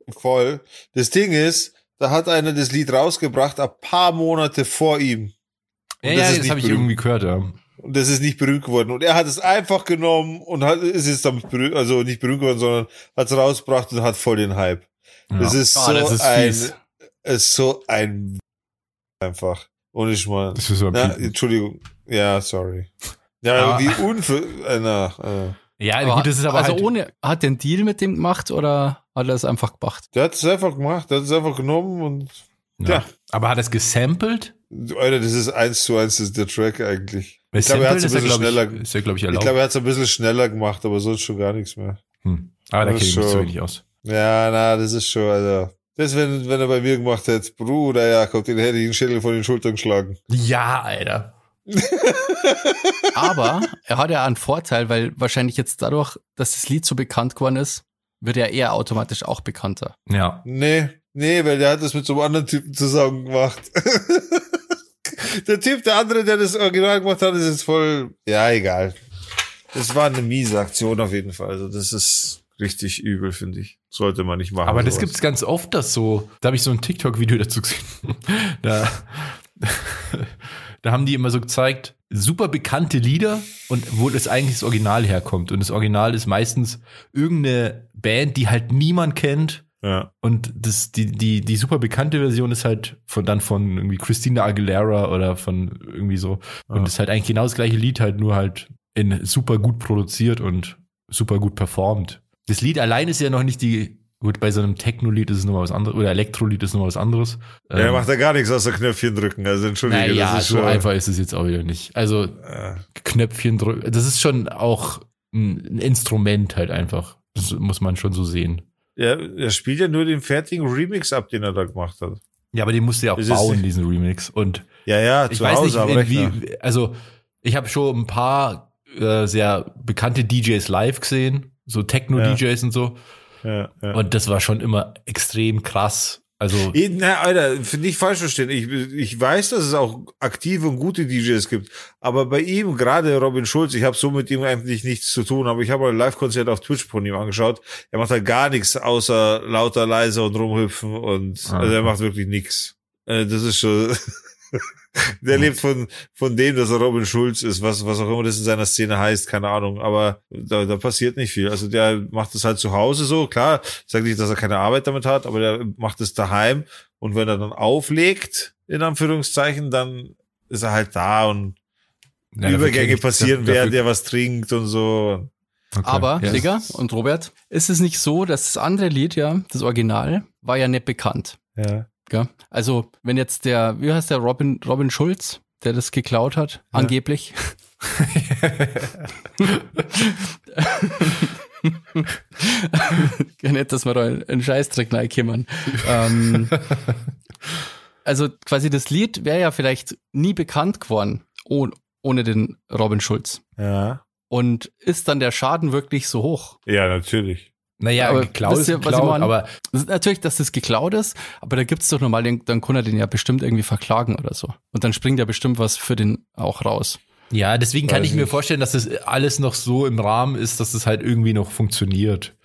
voll. Das Ding ist, da hat einer das Lied rausgebracht, ein paar Monate vor ihm. Ja, das ja, ist das habe ich irgendwie gehört, ja. Und das ist nicht berühmt geworden. Und er hat es einfach genommen und hat, ist jetzt damit berühmt, also nicht berühmt geworden, sondern hat es rausgebracht und hat voll den Hype. ja. Das ist Ah, so das ist ein, fies. ist so ein, einfach. Ohne Schmarrn. Das ist so ein Na. Entschuldigung. Ja, sorry. Ja, Aber- wie unver, äh, na, äh. Ja, gut, das ist aber also halt, ohne, hat der einen Deal mit dem gemacht oder hat er es einfach gemacht? Der hat es einfach gemacht, der hat es einfach genommen und, ja. ja. Aber hat er es gesampelt? Alter, das ist eins zu eins, das ist der Track eigentlich. Ich glaube, er hat es ein bisschen schneller, ich, ist ja, glaube ich, ich glaube, er hat es ein bisschen schneller gemacht, aber sonst schon gar nichts mehr. hm. Aber da kenne ich mich zu wenig aus. Ja, na, das ist schon, also. Das, wenn, wenn er bei mir gemacht hätte, Bruder, ja, kommt, den hätte ich den Schädel von den Schultern geschlagen. Ja, Alter. [LAUGHS] Aber er hat ja einen Vorteil, weil wahrscheinlich jetzt dadurch, dass das Lied so bekannt geworden ist, wird er eher automatisch auch bekannter. Ja. Nee, nee, weil der hat das mit so einem anderen Typen zusammen gemacht. [LAUGHS] der Typ, der andere, der das Original gemacht hat, ist jetzt voll, ja, egal. Das war eine miese Aktion auf jeden Fall. Also, das ist richtig übel, finde ich. Sollte man nicht machen. Aber das sowas. gibt's ganz oft, dass so, da habe ich so ein TikTok-Video dazu gesehen. [LAUGHS] da, [LAUGHS] da haben die immer so gezeigt, super bekannte Lieder und wo das eigentlich das Original herkommt. Und das Original ist meistens irgendeine Band, die halt niemand kennt. Ja. Und das, die, die, die super bekannte Version ist halt von dann von irgendwie Christina Aguilera oder von irgendwie so. Und Ja. ist halt eigentlich genau das gleiche Lied, halt nur halt in super gut produziert und super gut performt. Das Lied allein ist ja noch nicht die Gut, bei so einem Techno-Lied ist es nochmal was anderes, oder Elektro-Lied ist nochmal was anderes. Ja, er Ähm, macht da gar nichts außer Knöpfchen drücken. Also entschuldige, naja, das ist so schon. einfach ist es jetzt auch wieder nicht. Also Äh, Knöpfchen drücken, das ist schon auch ein ein Instrument halt einfach. Das muss man schon so sehen. Ja, er spielt ja nur den fertigen Remix ab, den er da gemacht hat. Ja, aber den musst du ja auch Das bauen, diesen Remix. Und Ja, ja, ich zu weiß Hause nicht, wie, also ich habe schon ein paar äh, sehr bekannte DJs live gesehen, so Techno-DJs und so. Ja, ja. Und das war schon immer extrem krass. Also Na, Alter, nicht falsch verstehen. Ich, ich weiß, dass es auch aktive und gute DJs gibt. Aber bei ihm, gerade Robin Schulz, ich habe so mit ihm eigentlich nichts zu tun, aber ich habe mal ein Live-Konzert auf Twitch von ihm angeschaut. Er macht halt gar nichts außer lauter, leise und rumhüpfen und Ah. also er macht wirklich nichts. Äh, Das ist schon. [LAUGHS] [LAUGHS] Der lebt von, von dem, dass er Robin Schulz ist, was, was auch immer das in seiner Szene heißt, keine Ahnung. Aber da, da passiert nicht viel. Also der macht es halt zu Hause so. Klar, ich sage nicht, dass er keine Arbeit damit hat, aber der macht es daheim. Und wenn er dann auflegt, in Anführungszeichen, dann ist er halt da und ja, Übergänge ich- passieren, dafür- während er was trinkt und so. Okay. Aber, Ja. Digga und Robert, ist es nicht so, dass das andere Lied, ja, das Original, war ja nicht bekannt. Ja. Gell? Also, wenn jetzt der, wie heißt der, Robin, Robin Schulz, der das geklaut hat, Ja. angeblich. [LAUGHS] ja, nicht, dass wir da einen Scheißdreck reinkommen. ähm, also quasi das Lied wäre ja vielleicht nie bekannt geworden oh, ohne den Robin Schulz. Ja. Und ist dann der Schaden wirklich so hoch? Ja, natürlich. Naja, Aber geklaut ist wisst ihr, was ich geklaut, meine? aber Das ist natürlich, dass das geklaut ist, aber da gibt's doch normal, den, dann kann er den ja bestimmt irgendwie verklagen oder so. Und dann springt ja bestimmt was für den auch raus. ja, deswegen kann Weiß ich mir nicht. vorstellen, dass das alles noch so im Rahmen ist, dass das halt irgendwie noch funktioniert.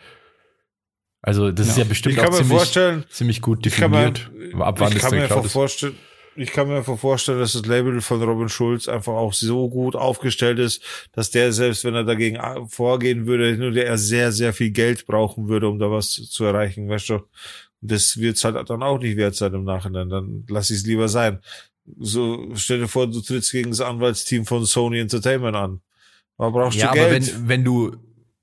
Also das ist Ja. ja bestimmt Ich kann auch mir ziemlich, vorstellen, ziemlich gut ich kann mir, definiert. ab wann ich das kann mir ist. vorstellen, ich kann mir einfach vorstellen, dass das Label von Robin Schulz einfach auch so gut aufgestellt ist, dass der selbst, wenn er dagegen a- vorgehen würde, nur der er sehr, sehr viel Geld brauchen würde, um da was zu erreichen, weißt du? Das wird's halt dann auch nicht wert sein im Nachhinein. Dann lass ich es lieber sein. So, stell dir vor, du trittst gegen das Anwaltsteam von Sony Entertainment an. Aber brauchst Ja, du aber Geld? wenn, wenn du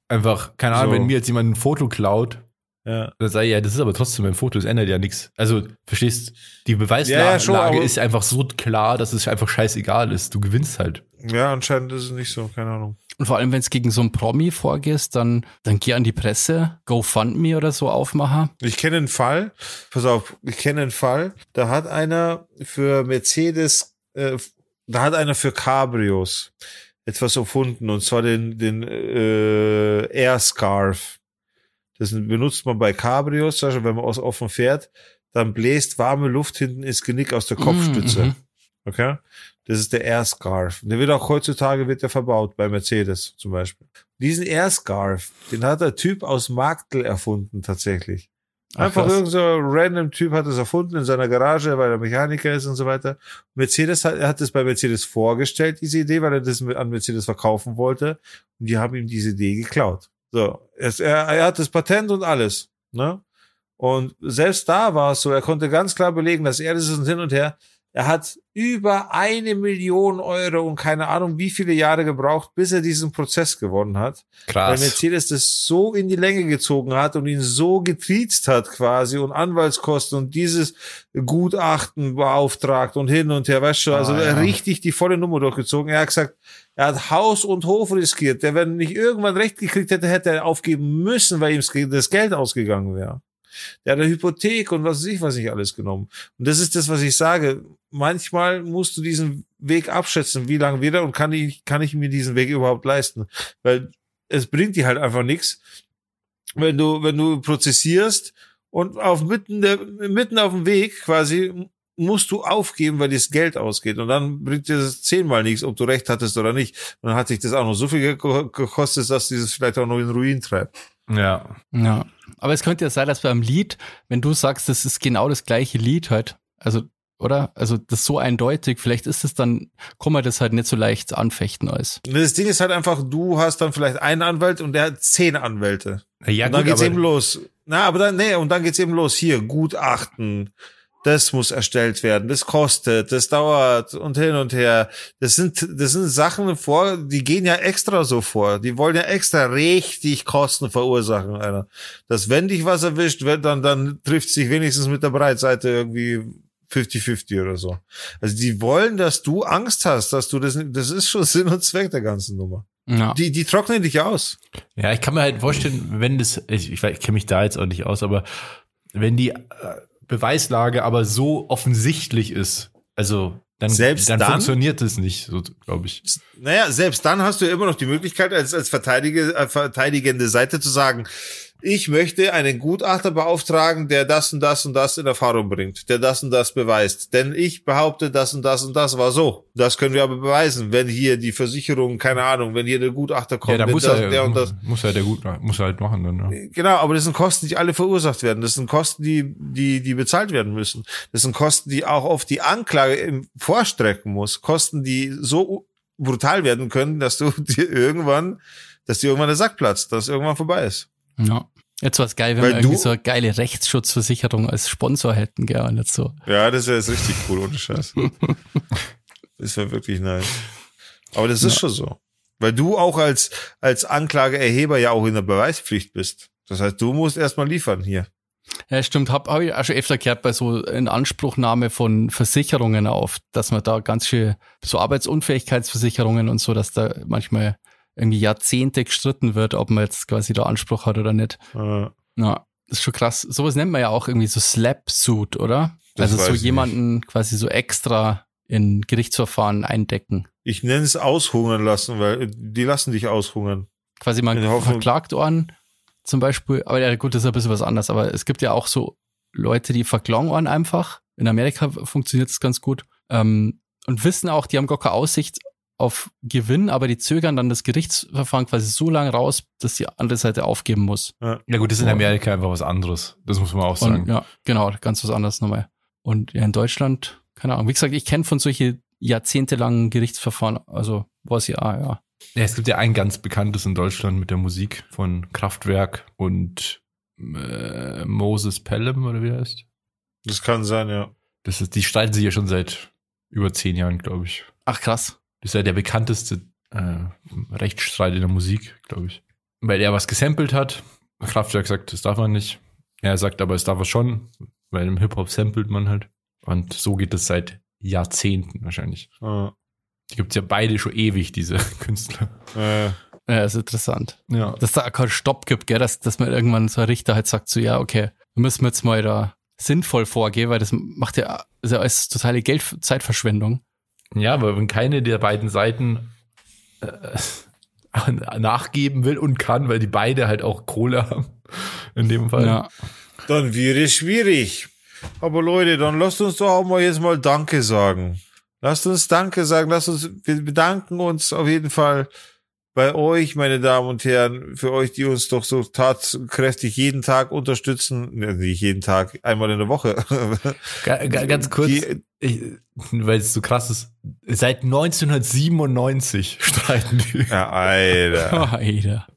einfach, keine Ahnung, So. wenn mir jetzt jemand ein Foto klaut, ja. dann sag ich, ja, das ist aber trotzdem ein Foto, das ändert ja nichts. Also, verstehst, die Beweislage Ja, ja, schon, ist einfach so klar, dass es einfach scheißegal ist. Du gewinnst halt. ja, anscheinend ist es nicht so, keine Ahnung. Und vor allem, wenn es gegen so einen Promi vorgehst, dann, dann geh an die Presse, GoFundMe oder so aufmachen. Ich kenne einen Fall, pass auf, ich kenne einen Fall, da hat einer für Mercedes, äh, da hat einer für Cabrios etwas erfunden, und zwar den, den äh, Air Scarf. Das benutzt man bei Cabrios, also wenn man aus offen fährt, dann bläst warme Luft hinten ins Genick aus der Kopfstütze. Mhm. Okay? Das ist der Air Scarf. Der wird auch heutzutage wird der verbaut bei Mercedes zum Beispiel. Diesen Air Scarf, den hat der Typ aus Marktl erfunden tatsächlich. Ach, Einfach krass. irgend so ein random Typ hat es erfunden in seiner Garage, weil er Mechaniker ist und so weiter. Mercedes hat, er hat es bei Mercedes vorgestellt, diese Idee, weil er das an Mercedes verkaufen wollte. Und die haben ihm diese Idee geklaut. So, es, er, er hat das Patent und alles. Ne? Und selbst da war es so, er konnte ganz klar belegen, dass er das ist und hin und her. Er hat über eine Million Euro und keine Ahnung wie viele Jahre gebraucht, bis er diesen Prozess gewonnen hat weil Krass. Mercedes das so in die Länge gezogen hat und ihn so getriezt hat quasi und Anwaltskosten und dieses Gutachten beauftragt und hin und her, weißt du, also Ah, ja. richtig die volle Nummer durchgezogen. Er hat gesagt, er hat Haus und Hof riskiert. Der, wenn nicht irgendwann recht gekriegt hätte, hätte er aufgeben müssen, weil ihm das Geld ausgegangen wäre. Der hat eine Hypothek und was weiß ich, was nicht alles genommen. Und das ist das, was ich sage. Manchmal musst du diesen Weg abschätzen, wie lange wird er und kann ich, kann ich mir diesen Weg überhaupt leisten? Weil es bringt dir halt einfach nichts, wenn du, wenn du prozessierst und auf mitten, der, mitten auf dem Weg quasi musst du aufgeben, weil das Geld ausgeht. Und dann bringt dir das zehnmal nichts, ob du recht hattest oder nicht. Und dann hat sich das auch noch so viel ge- gekostet, dass dieses vielleicht auch noch in Ruin treibt. Ja. Ja. Aber es könnte ja sein, dass beim Lied, wenn du sagst, das ist genau das gleiche Lied halt, also, oder? Also, das ist so eindeutig, vielleicht ist es dann, kann man das halt nicht so leicht anfechten als. Das Ding ist halt einfach, du hast dann vielleicht einen Anwalt und der hat zehn Anwälte. Ja, und dann gut, geht's aber- eben los. Na, aber dann, nee, und dann geht's eben los. Hier, Gutachten, das muss erstellt werden, das kostet, das dauert und hin und her. Das sind, das sind Sachen vor, die gehen ja extra so vor. Die wollen ja extra richtig Kosten verursachen, Alter. Dass wenn dich was erwischt, wird dann, dann trifft sich wenigstens mit der Breitseite irgendwie 50-50 oder so. Also die wollen, dass du Angst hast, dass du das, das ist schon [LAUGHS] Sinn und Zweck der ganzen Nummer. Ja. Die, die trocknen dich aus. Ja, ich kann mir halt vorstellen, wenn das, ich, ich, ich kenne mich da jetzt auch nicht aus, aber wenn die äh, Beweislage aber so offensichtlich ist, also dann, Selbst dann, dann? funktioniert es nicht, so glaube ich. Naja, selbst dann hast du immer noch die Möglichkeit, als, als Verteidige, äh, verteidigende Seite zu sagen, ich möchte einen Gutachter beauftragen, der das und das und das in Erfahrung bringt, der das und das beweist. Denn ich behaupte, das und das und das war so. Das können wir aber beweisen, wenn hier die Versicherung, keine Ahnung, wenn hier der Gutachter kommt, ja, da muss das, er, der und das. muss er der gut, muss er halt machen dann. Ja. Genau, aber das sind Kosten, die alle verursacht werden. Das sind Kosten, die, die, die bezahlt werden müssen. Das sind Kosten, die auch auf die Anklage vorstrecken muss. Kosten, die so brutal werden können, dass du [LAUGHS] dir irgendwann, dass dir irgendwann der Sack platzt, dass irgendwann vorbei ist. Ja. Jetzt war es geil, wenn Weil wir irgendwie so eine geile Rechtsschutzversicherung als Sponsor hätten, gell, und jetzt so. Ja, das wäre jetzt richtig cool, ohne Scheiß. [LAUGHS] Das wäre wirklich nice. Aber das ist Ja. schon so. Weil du auch als, als Anklageerheber ja auch in der Beweispflicht bist. Das heißt, du musst erstmal liefern hier. Ja, stimmt, hab, hab ich auch schon öfter gehört bei so in Anspruchnahme von Versicherungen auf, dass man da ganz schön, so Arbeitsunfähigkeitsversicherungen und so, dass da manchmal irgendwie Jahrzehnte gestritten wird, ob man jetzt quasi da Anspruch hat oder nicht. Ja, das ist schon krass. Sowas nennt man ja auch irgendwie so Slap-Suit, oder? Das also so jemanden quasi so extra in Gerichtsverfahren eindecken. Ich nenne es aushungern lassen, weil die lassen dich aushungern. Quasi man verklagt worden, zum Beispiel, aber ja gut, das ist ein bisschen was anderes, aber es gibt ja auch so Leute, die verklagen worden einfach. In Amerika funktioniert das ganz gut. Ähm, und wissen auch, die haben gar keine Aussicht auf Gewinn, aber die zögern dann das Gerichtsverfahren quasi so lange raus, dass die andere Seite aufgeben muss. Ja gut, das ist in Ja. Amerika einfach was anderes. Das muss man auch sagen. Und, ja, genau, ganz was anderes nochmal. Und ja, in Deutschland, keine Ahnung. Wie gesagt, ich kenne von solche jahrzehntelangen Gerichtsverfahren, also ich, ah, ja. Ja, es gibt ja ein ganz bekanntes in Deutschland mit der Musik von Kraftwerk und äh, Moses Pelham oder wie er heißt. Das kann sein, ja. Das ist, die streiten sich ja schon seit über zehn Jahren, glaube ich. Ach krass. Das ist ja der bekannteste äh, Rechtsstreit in der Musik, glaube ich. Weil er was gesampelt hat. Kraftwerk sagt, das darf man nicht. Er sagt aber, es darf er schon, weil im Hip-Hop samplet man halt. Und so geht es seit Jahrzehnten wahrscheinlich. Äh, Die gibt's ja beide schon ewig, diese [LAUGHS] Künstler. äh, Ja, ist interessant. Ja. Dass da auch keinen Stopp gibt, gell? Dass, dass man irgendwann so ein Richter halt sagt, so, ja, okay, wir müssen jetzt mal da sinnvoll vorgehen, weil das macht ja, ist ja alles totale Geld, Zeitverschwendung. Ja, aber wenn keine der beiden Seiten äh, [LAUGHS] nachgeben will und kann, weil die beide halt auch Kohle haben, in dem Fall. Ja. dann wäre es schwierig. Aber Leute, dann lasst uns doch auch mal jetzt mal Danke sagen. Lasst uns Danke sagen. Lasst uns, wir bedanken uns auf jeden Fall bei euch, meine Damen und Herren, für euch, die uns doch so tatkräftig jeden Tag unterstützen. Ne, Nicht jeden Tag, einmal in der Woche. [LAUGHS] Ga, ga, ganz kurz, weil es so krass ist. Seit 1997 [LAUGHS] streiten die. ja, Alter. [LAUGHS] Alter.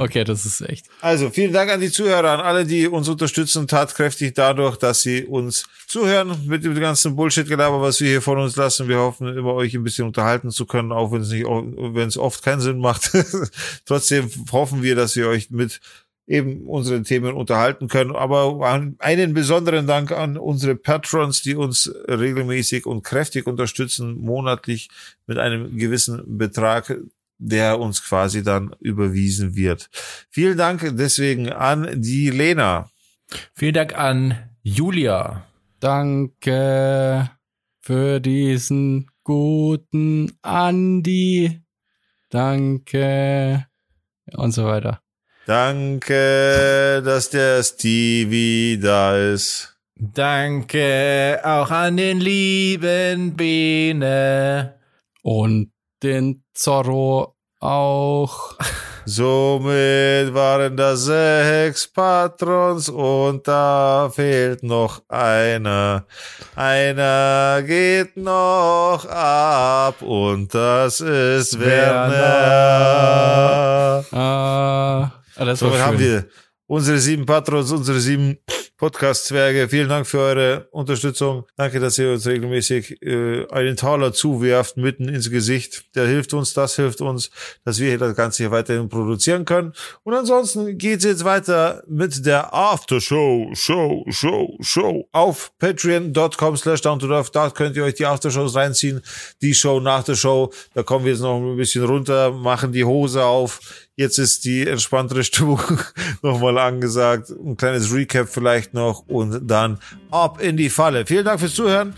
Okay, das ist echt. Also vielen Dank an die Zuhörer, an alle, die uns unterstützen, tatkräftig dadurch, dass sie uns zuhören mit dem ganzen Bullshit-Gelaber, was wir hier von uns lassen. Wir hoffen, immer euch ein bisschen unterhalten zu können, auch wenn es nicht, wenn es oft keinen Sinn macht. [LAUGHS] Trotzdem hoffen wir, dass wir euch mit eben unseren Themen unterhalten können. Aber einen besonderen Dank an unsere Patrons, die uns regelmäßig und kräftig unterstützen, monatlich mit einem gewissen Betrag, der uns quasi dann überwiesen wird. Vielen Dank deswegen an die Lena. Vielen Dank an Julia. Danke für diesen guten Andi. Danke. Und so weiter. Danke, dass der Stevie da ist. Danke auch an den lieben Bene. Und den Zorro auch. Somit waren das sechs Patrons und da fehlt noch einer. Einer geht noch ab und das ist Werner. Ah, das war Somit haben wir unsere sieben Patrons, unsere sieben Podcast-Zwerge, vielen Dank für eure Unterstützung. Danke, dass ihr uns regelmäßig äh, einen Taler zuwerft mitten ins Gesicht. Der hilft uns, das hilft uns, dass wir hier das Ganze hier weiterhin produzieren können. Und ansonsten geht's jetzt weiter mit der Aftershow, Show, Show, Show auf patreon.com slash down to earth. Dort könnt ihr euch die Aftershows reinziehen. Die Show nach der Show. Da kommen wir jetzt noch ein bisschen runter, machen die Hose auf Jetzt ist die entspanntere Stimmung [LAUGHS] nochmal angesagt. Ein kleines Recap vielleicht noch und dann ab in die Falle. Vielen Dank fürs Zuhören.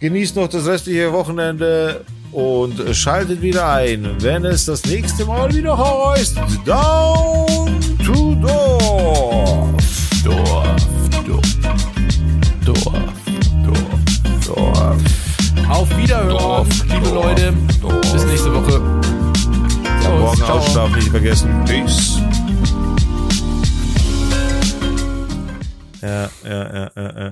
Genießt noch das restliche Wochenende und schaltet wieder ein, wenn es das nächste Mal wieder heißt Down to Dorf. Dorf, Dorf, Dorf, Dorf, Dorf. Auf Wiederhören, Dorf, liebe Dorf, Leute. Dorf. Bis nächste Woche. Morgen Ciao. ausschlafen nicht vergessen. Peace. Ja, ja, ja, ja, ja.